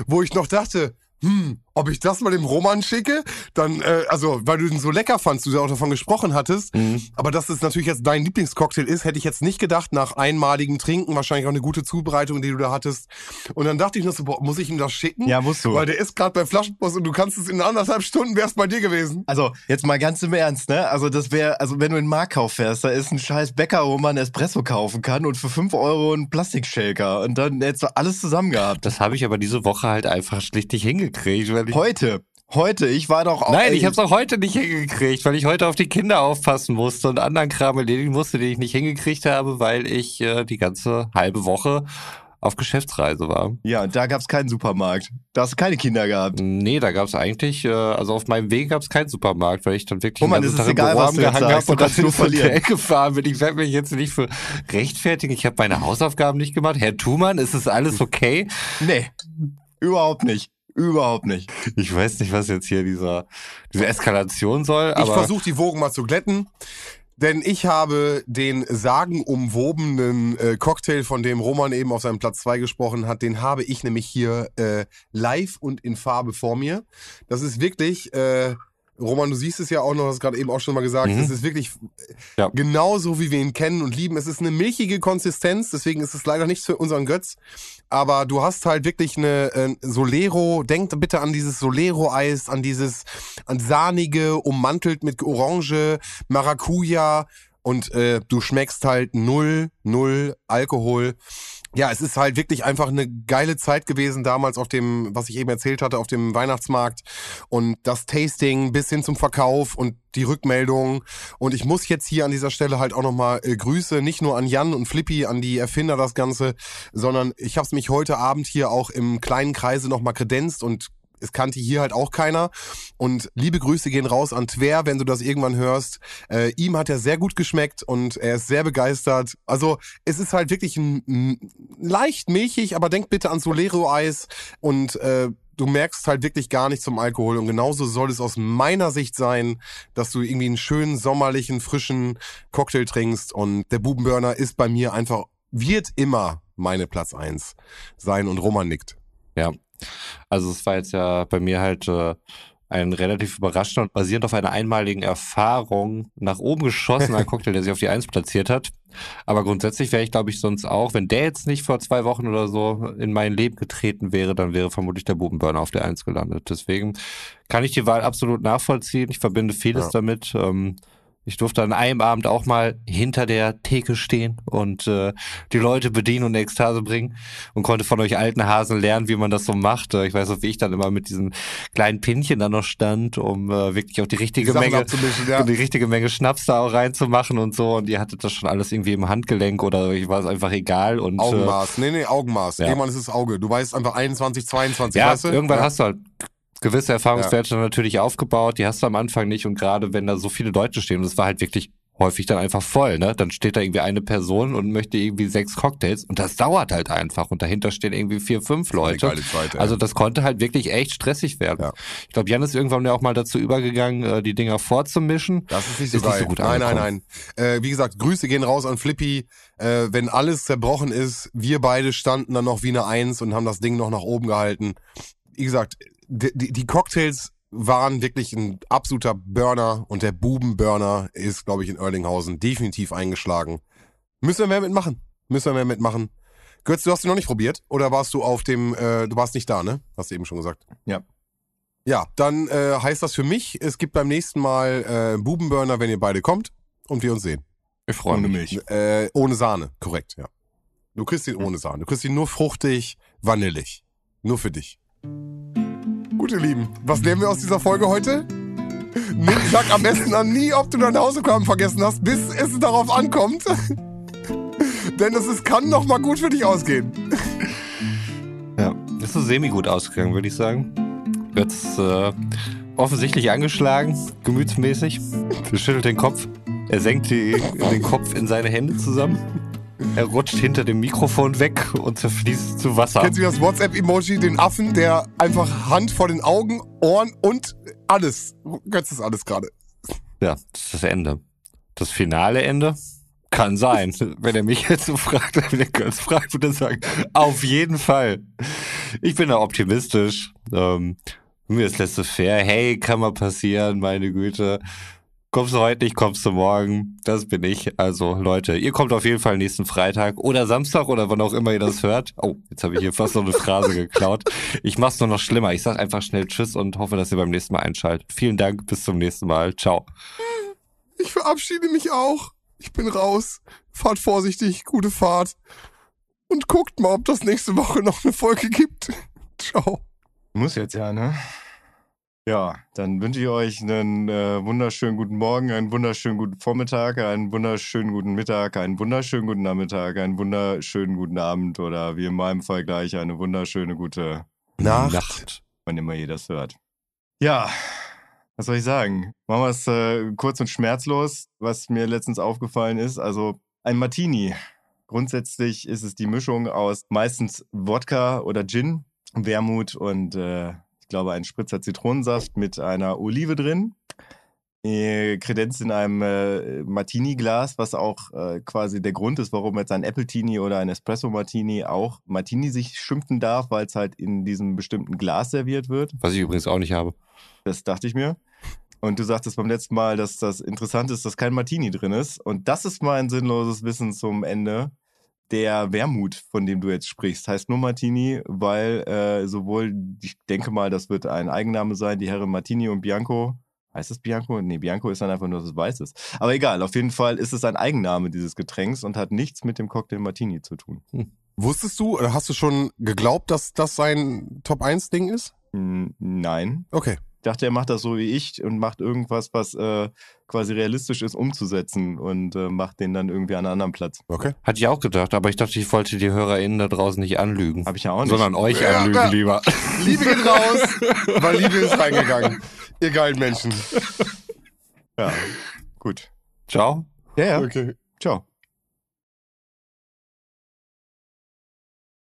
wo ich noch dachte, hm, ob ich das mal dem Roman schicke, dann, äh, also, weil du den so lecker fandst, du ja auch davon gesprochen hattest, Mhm. aber dass es natürlich jetzt dein Lieblingscocktail ist, hätte ich jetzt nicht gedacht, nach einmaligem Trinken, wahrscheinlich auch eine gute Zubereitung, die du da hattest. Und dann dachte ich noch so, boah, muss ich ihm das schicken? Ja, musst du. Weil der ist gerade bei Flaschenpost und du kannst es in anderthalb Stunden wär's bei dir gewesen. Also, jetzt mal ganz im Ernst, ne? Also, das wäre, also, wenn du in den Marktkauf fährst, da ist ein scheiß Bäcker, wo man Espresso kaufen kann und für 5 Euro ein Plastikshaker und dann hättest du alles zusammen gehabt. Das habe ich aber diese Woche halt einfach schlicht nicht hingekriegt. Weil ich Heute, heute, ich war doch auch. Nein, ich habe es auch heute nicht hingekriegt, weil ich heute auf die Kinder aufpassen musste und anderen Kram erledigen musste, den ich nicht hingekriegt habe, weil ich äh, die ganze halbe Woche auf Geschäftsreise war. Ja, da gab's keinen Supermarkt. Da hast du keine Kinder gehabt. Nee, da gab's eigentlich, äh, also auf meinem Weg gab's keinen Supermarkt, weil ich dann wirklich Roman, den es ganzen ist Tag im sagst, habe und du dann nur verlieren. gefahren bin. Ich werde mich jetzt nicht für rechtfertigen. Ich habe meine Hausaufgaben nicht gemacht. Herr Thumann, ist es alles okay? Nee, überhaupt nicht. Überhaupt nicht. Ich weiß nicht, was jetzt hier dieser, diese Eskalation soll, Ich aber versuche die Wogen mal zu glätten. Denn ich habe den sagenumwobenen äh, Cocktail, von dem Roman eben auf seinem Platz 2 gesprochen hat, den habe ich nämlich hier äh, live und in Farbe vor mir. Das ist wirklich, äh, Roman, du siehst es ja auch noch, hast gerade eben auch schon mal gesagt, Mhm. es ist wirklich Ja. genauso, wie wir ihn kennen und lieben. Es ist eine milchige Konsistenz, deswegen ist es leider nichts für unseren Götz. Aber du hast halt wirklich eine äh, Solero, denkt bitte an dieses Solero-Eis, an dieses an sahnige, ummantelt mit Orange, Maracuja und äh, du schmeckst halt null, null Alkohol. Ja, es ist halt wirklich einfach eine geile Zeit gewesen damals auf dem, was ich eben erzählt hatte, auf dem Weihnachtsmarkt und das Tasting bis hin zum Verkauf und die Rückmeldung. Und ich muss jetzt hier an dieser Stelle halt auch nochmal äh, Grüße, nicht nur an Jan und Flippy, an die Erfinder das Ganze, sondern ich habe es mich heute Abend hier auch im kleinen Kreise nochmal kredenzt und es kannte hier halt auch keiner. Und liebe Grüße gehen raus an Twer, wenn du das irgendwann hörst. Äh, ihm hat er sehr gut geschmeckt und er ist sehr begeistert. Also es ist halt wirklich ein, ein leicht milchig, aber denk bitte an Solero-Eis und äh, du merkst halt wirklich gar nichts zum Alkohol. Und genauso soll es aus meiner Sicht sein, dass du irgendwie einen schönen, sommerlichen, frischen Cocktail trinkst. Und der Bubenburner ist bei mir einfach, wird immer meine Platz eins sein. Und Roman nickt. Ja. Also es war jetzt ja bei mir halt äh, ein relativ überraschender und basierend auf einer einmaligen Erfahrung nach oben geschossener <laughs> Cocktail, der sich auf die Eins platziert hat. Aber grundsätzlich wäre ich, glaube ich, sonst auch, wenn der jetzt nicht vor zwei Wochen oder so in mein Leben getreten wäre, dann wäre vermutlich der Bubenburner auf der Eins gelandet. Deswegen kann ich die Wahl absolut nachvollziehen. Ich verbinde vieles Ja. damit. Ähm, ich durfte an einem Abend auch mal hinter der Theke stehen und äh, die Leute bedienen und Ekstase bringen und konnte von euch alten Hasen lernen, wie man das so macht. Äh, Ich weiß auch, wie ich dann immer mit diesen kleinen Pinchen dann noch stand, um äh, wirklich auch die richtige Die Menge, ja. die richtige Menge Schnaps da auch reinzumachen und so. Und ihr hattet das schon alles irgendwie im Handgelenk oder euch war es einfach egal. Und äh, Augenmaß. Nee, nee, Augenmaß. ja. Irgendwann ist es Auge. Du weißt einfach 21, 22, ja, weißt du? irgendwann ja. hast du halt gewisse Erfahrungswerte dann natürlich aufgebaut, die hast du am Anfang nicht und gerade wenn da so viele Leute stehen und es war halt wirklich häufig dann einfach voll, ne? Dann steht da irgendwie eine Person und möchte irgendwie sechs Cocktails und das dauert halt einfach und dahinter stehen irgendwie vier, fünf Leute. Zeit. Also das konnte halt wirklich echt stressig werden. Ja. Ich glaube, Jan ist irgendwann ja auch mal dazu übergegangen, äh, die Dinger vorzumischen. Das ist nicht so Ist nicht so gut nein, nein, nein. Äh, wie gesagt, Grüße gehen raus an Flippy. Äh, wenn alles zerbrochen ist, wir beide standen dann noch wie eine Eins und haben das Ding noch nach oben gehalten. Wie gesagt, die, die, Cocktails waren wirklich ein absoluter Burner und der Bubenburner ist, glaube ich, in Erlinghausen definitiv eingeschlagen. Müssen wir mehr mitmachen. Müssen wir mehr mitmachen. Götz, du hast ihn noch nicht probiert? Oder warst du auf dem, äh, du warst nicht da, ne? Hast du eben schon gesagt. Ja. Ja, dann äh, heißt das für mich, es gibt beim nächsten Mal äh, Bubenburner, wenn ihr beide kommt und wir uns sehen. Ich freue Ohne mich. Äh, ohne Sahne, korrekt, ja. Du kriegst ihn ohne Sahne. Du kriegst ihn nur fruchtig, vanillig. Nur für dich. Gut. Ihr Lieben. Was lernen wir aus dieser Folge heute? Nimm, sag am besten an nie, ob du deine Hausaufgaben vergessen hast, bis es darauf ankommt. <laughs> Denn es ist, kann noch mal gut für dich ausgehen. Ja, ist so semi-gut ausgegangen, würde ich sagen. Jetzt äh, offensichtlich angeschlagen, gemütsmäßig. Er schüttelt den Kopf. Er senkt die, den Kopf in seine Hände zusammen. Er rutscht hinter dem Mikrofon weg und zerfließt zu Wasser. Kennst du das WhatsApp-Emoji, den Affen, der einfach Hand vor den Augen, Ohren und alles. Götz ist alles gerade. Ja, das ist das Ende. Das finale Ende? Kann sein. <laughs> Wenn er mich jetzt so fragt, wenn er Götz fragt, würde er sagen, auf jeden Fall. Ich bin da optimistisch. Ähm, mir ist letzte fair. Hey, kann mal passieren, meine Güte. Kommst du heute nicht, kommst du morgen. Das bin ich. Also Leute, ihr kommt auf jeden Fall nächsten Freitag oder Samstag oder wann auch immer ihr das hört. Oh, jetzt habe ich hier fast noch eine Phrase geklaut. Ich mach's nur noch schlimmer. Ich sag einfach schnell Tschüss und hoffe, dass ihr beim nächsten Mal einschaltet. Vielen Dank, bis zum nächsten Mal. Ciao. Ich verabschiede mich auch. Ich bin raus. Fahrt vorsichtig, gute Fahrt. Und guckt mal, ob das nächste Woche noch eine Folge gibt. <laughs> Ciao. Muss jetzt ja, ne? Ja, dann wünsche ich euch einen äh, wunderschönen guten Morgen, einen wunderschönen guten Vormittag, einen wunderschönen guten Mittag, einen wunderschönen guten Nachmittag, einen wunderschönen guten Abend oder wie in meinem Fall gleich eine wunderschöne gute Nacht. Nacht. wann immer ihr das hört. Ja, was soll ich sagen? Machen wir es äh, kurz und schmerzlos, was mir letztens aufgefallen ist. Also ein Martini. Grundsätzlich ist es die Mischung aus meistens Wodka oder Gin, Wermut und äh, ich glaube ein Spritzer Zitronensaft mit einer Olive drin. Äh, Kredenz in einem äh, Martini-Glas, was auch äh, quasi der Grund ist, warum jetzt ein Apple-Tini oder ein Espresso-Martini auch Martini sich schimpfen darf, weil es halt in diesem bestimmten Glas serviert wird. Was ich übrigens auch nicht habe. Das dachte ich mir. Und du sagtest beim letzten Mal, dass das interessant ist, dass kein Martini drin ist. Und das ist mein sinnloses Wissen zum Ende. Der Wermut, von dem du jetzt sprichst, heißt nur Martini, weil äh, sowohl, ich denke mal, das wird ein Eigenname sein, die Herren Martini und Bianco. Heißt es Bianco? Nee, Bianco ist dann einfach nur das Weißes. Aber egal, auf jeden Fall ist es ein Eigenname dieses Getränks und hat nichts mit dem Cocktail Martini zu tun. Wusstest du, oder hast du schon geglaubt, dass das sein Top-1-Ding ist? Hm, Nein. Okay. Ich dachte, er macht das so wie ich und macht irgendwas, was äh, quasi realistisch ist, umzusetzen und äh, macht den dann irgendwie an einem anderen Platz. Okay. Hatte ich auch gedacht, aber ich dachte, ich wollte die HörerInnen da draußen nicht anlügen. Habe ich ja auch nicht. Sondern euch Ja, anlügen ja. lieber. <laughs> Liebe geht raus, <laughs> weil Liebe ist reingegangen. Ihr geilen Menschen. ja, gut. Ciao. Ja, ja. Okay. Ciao.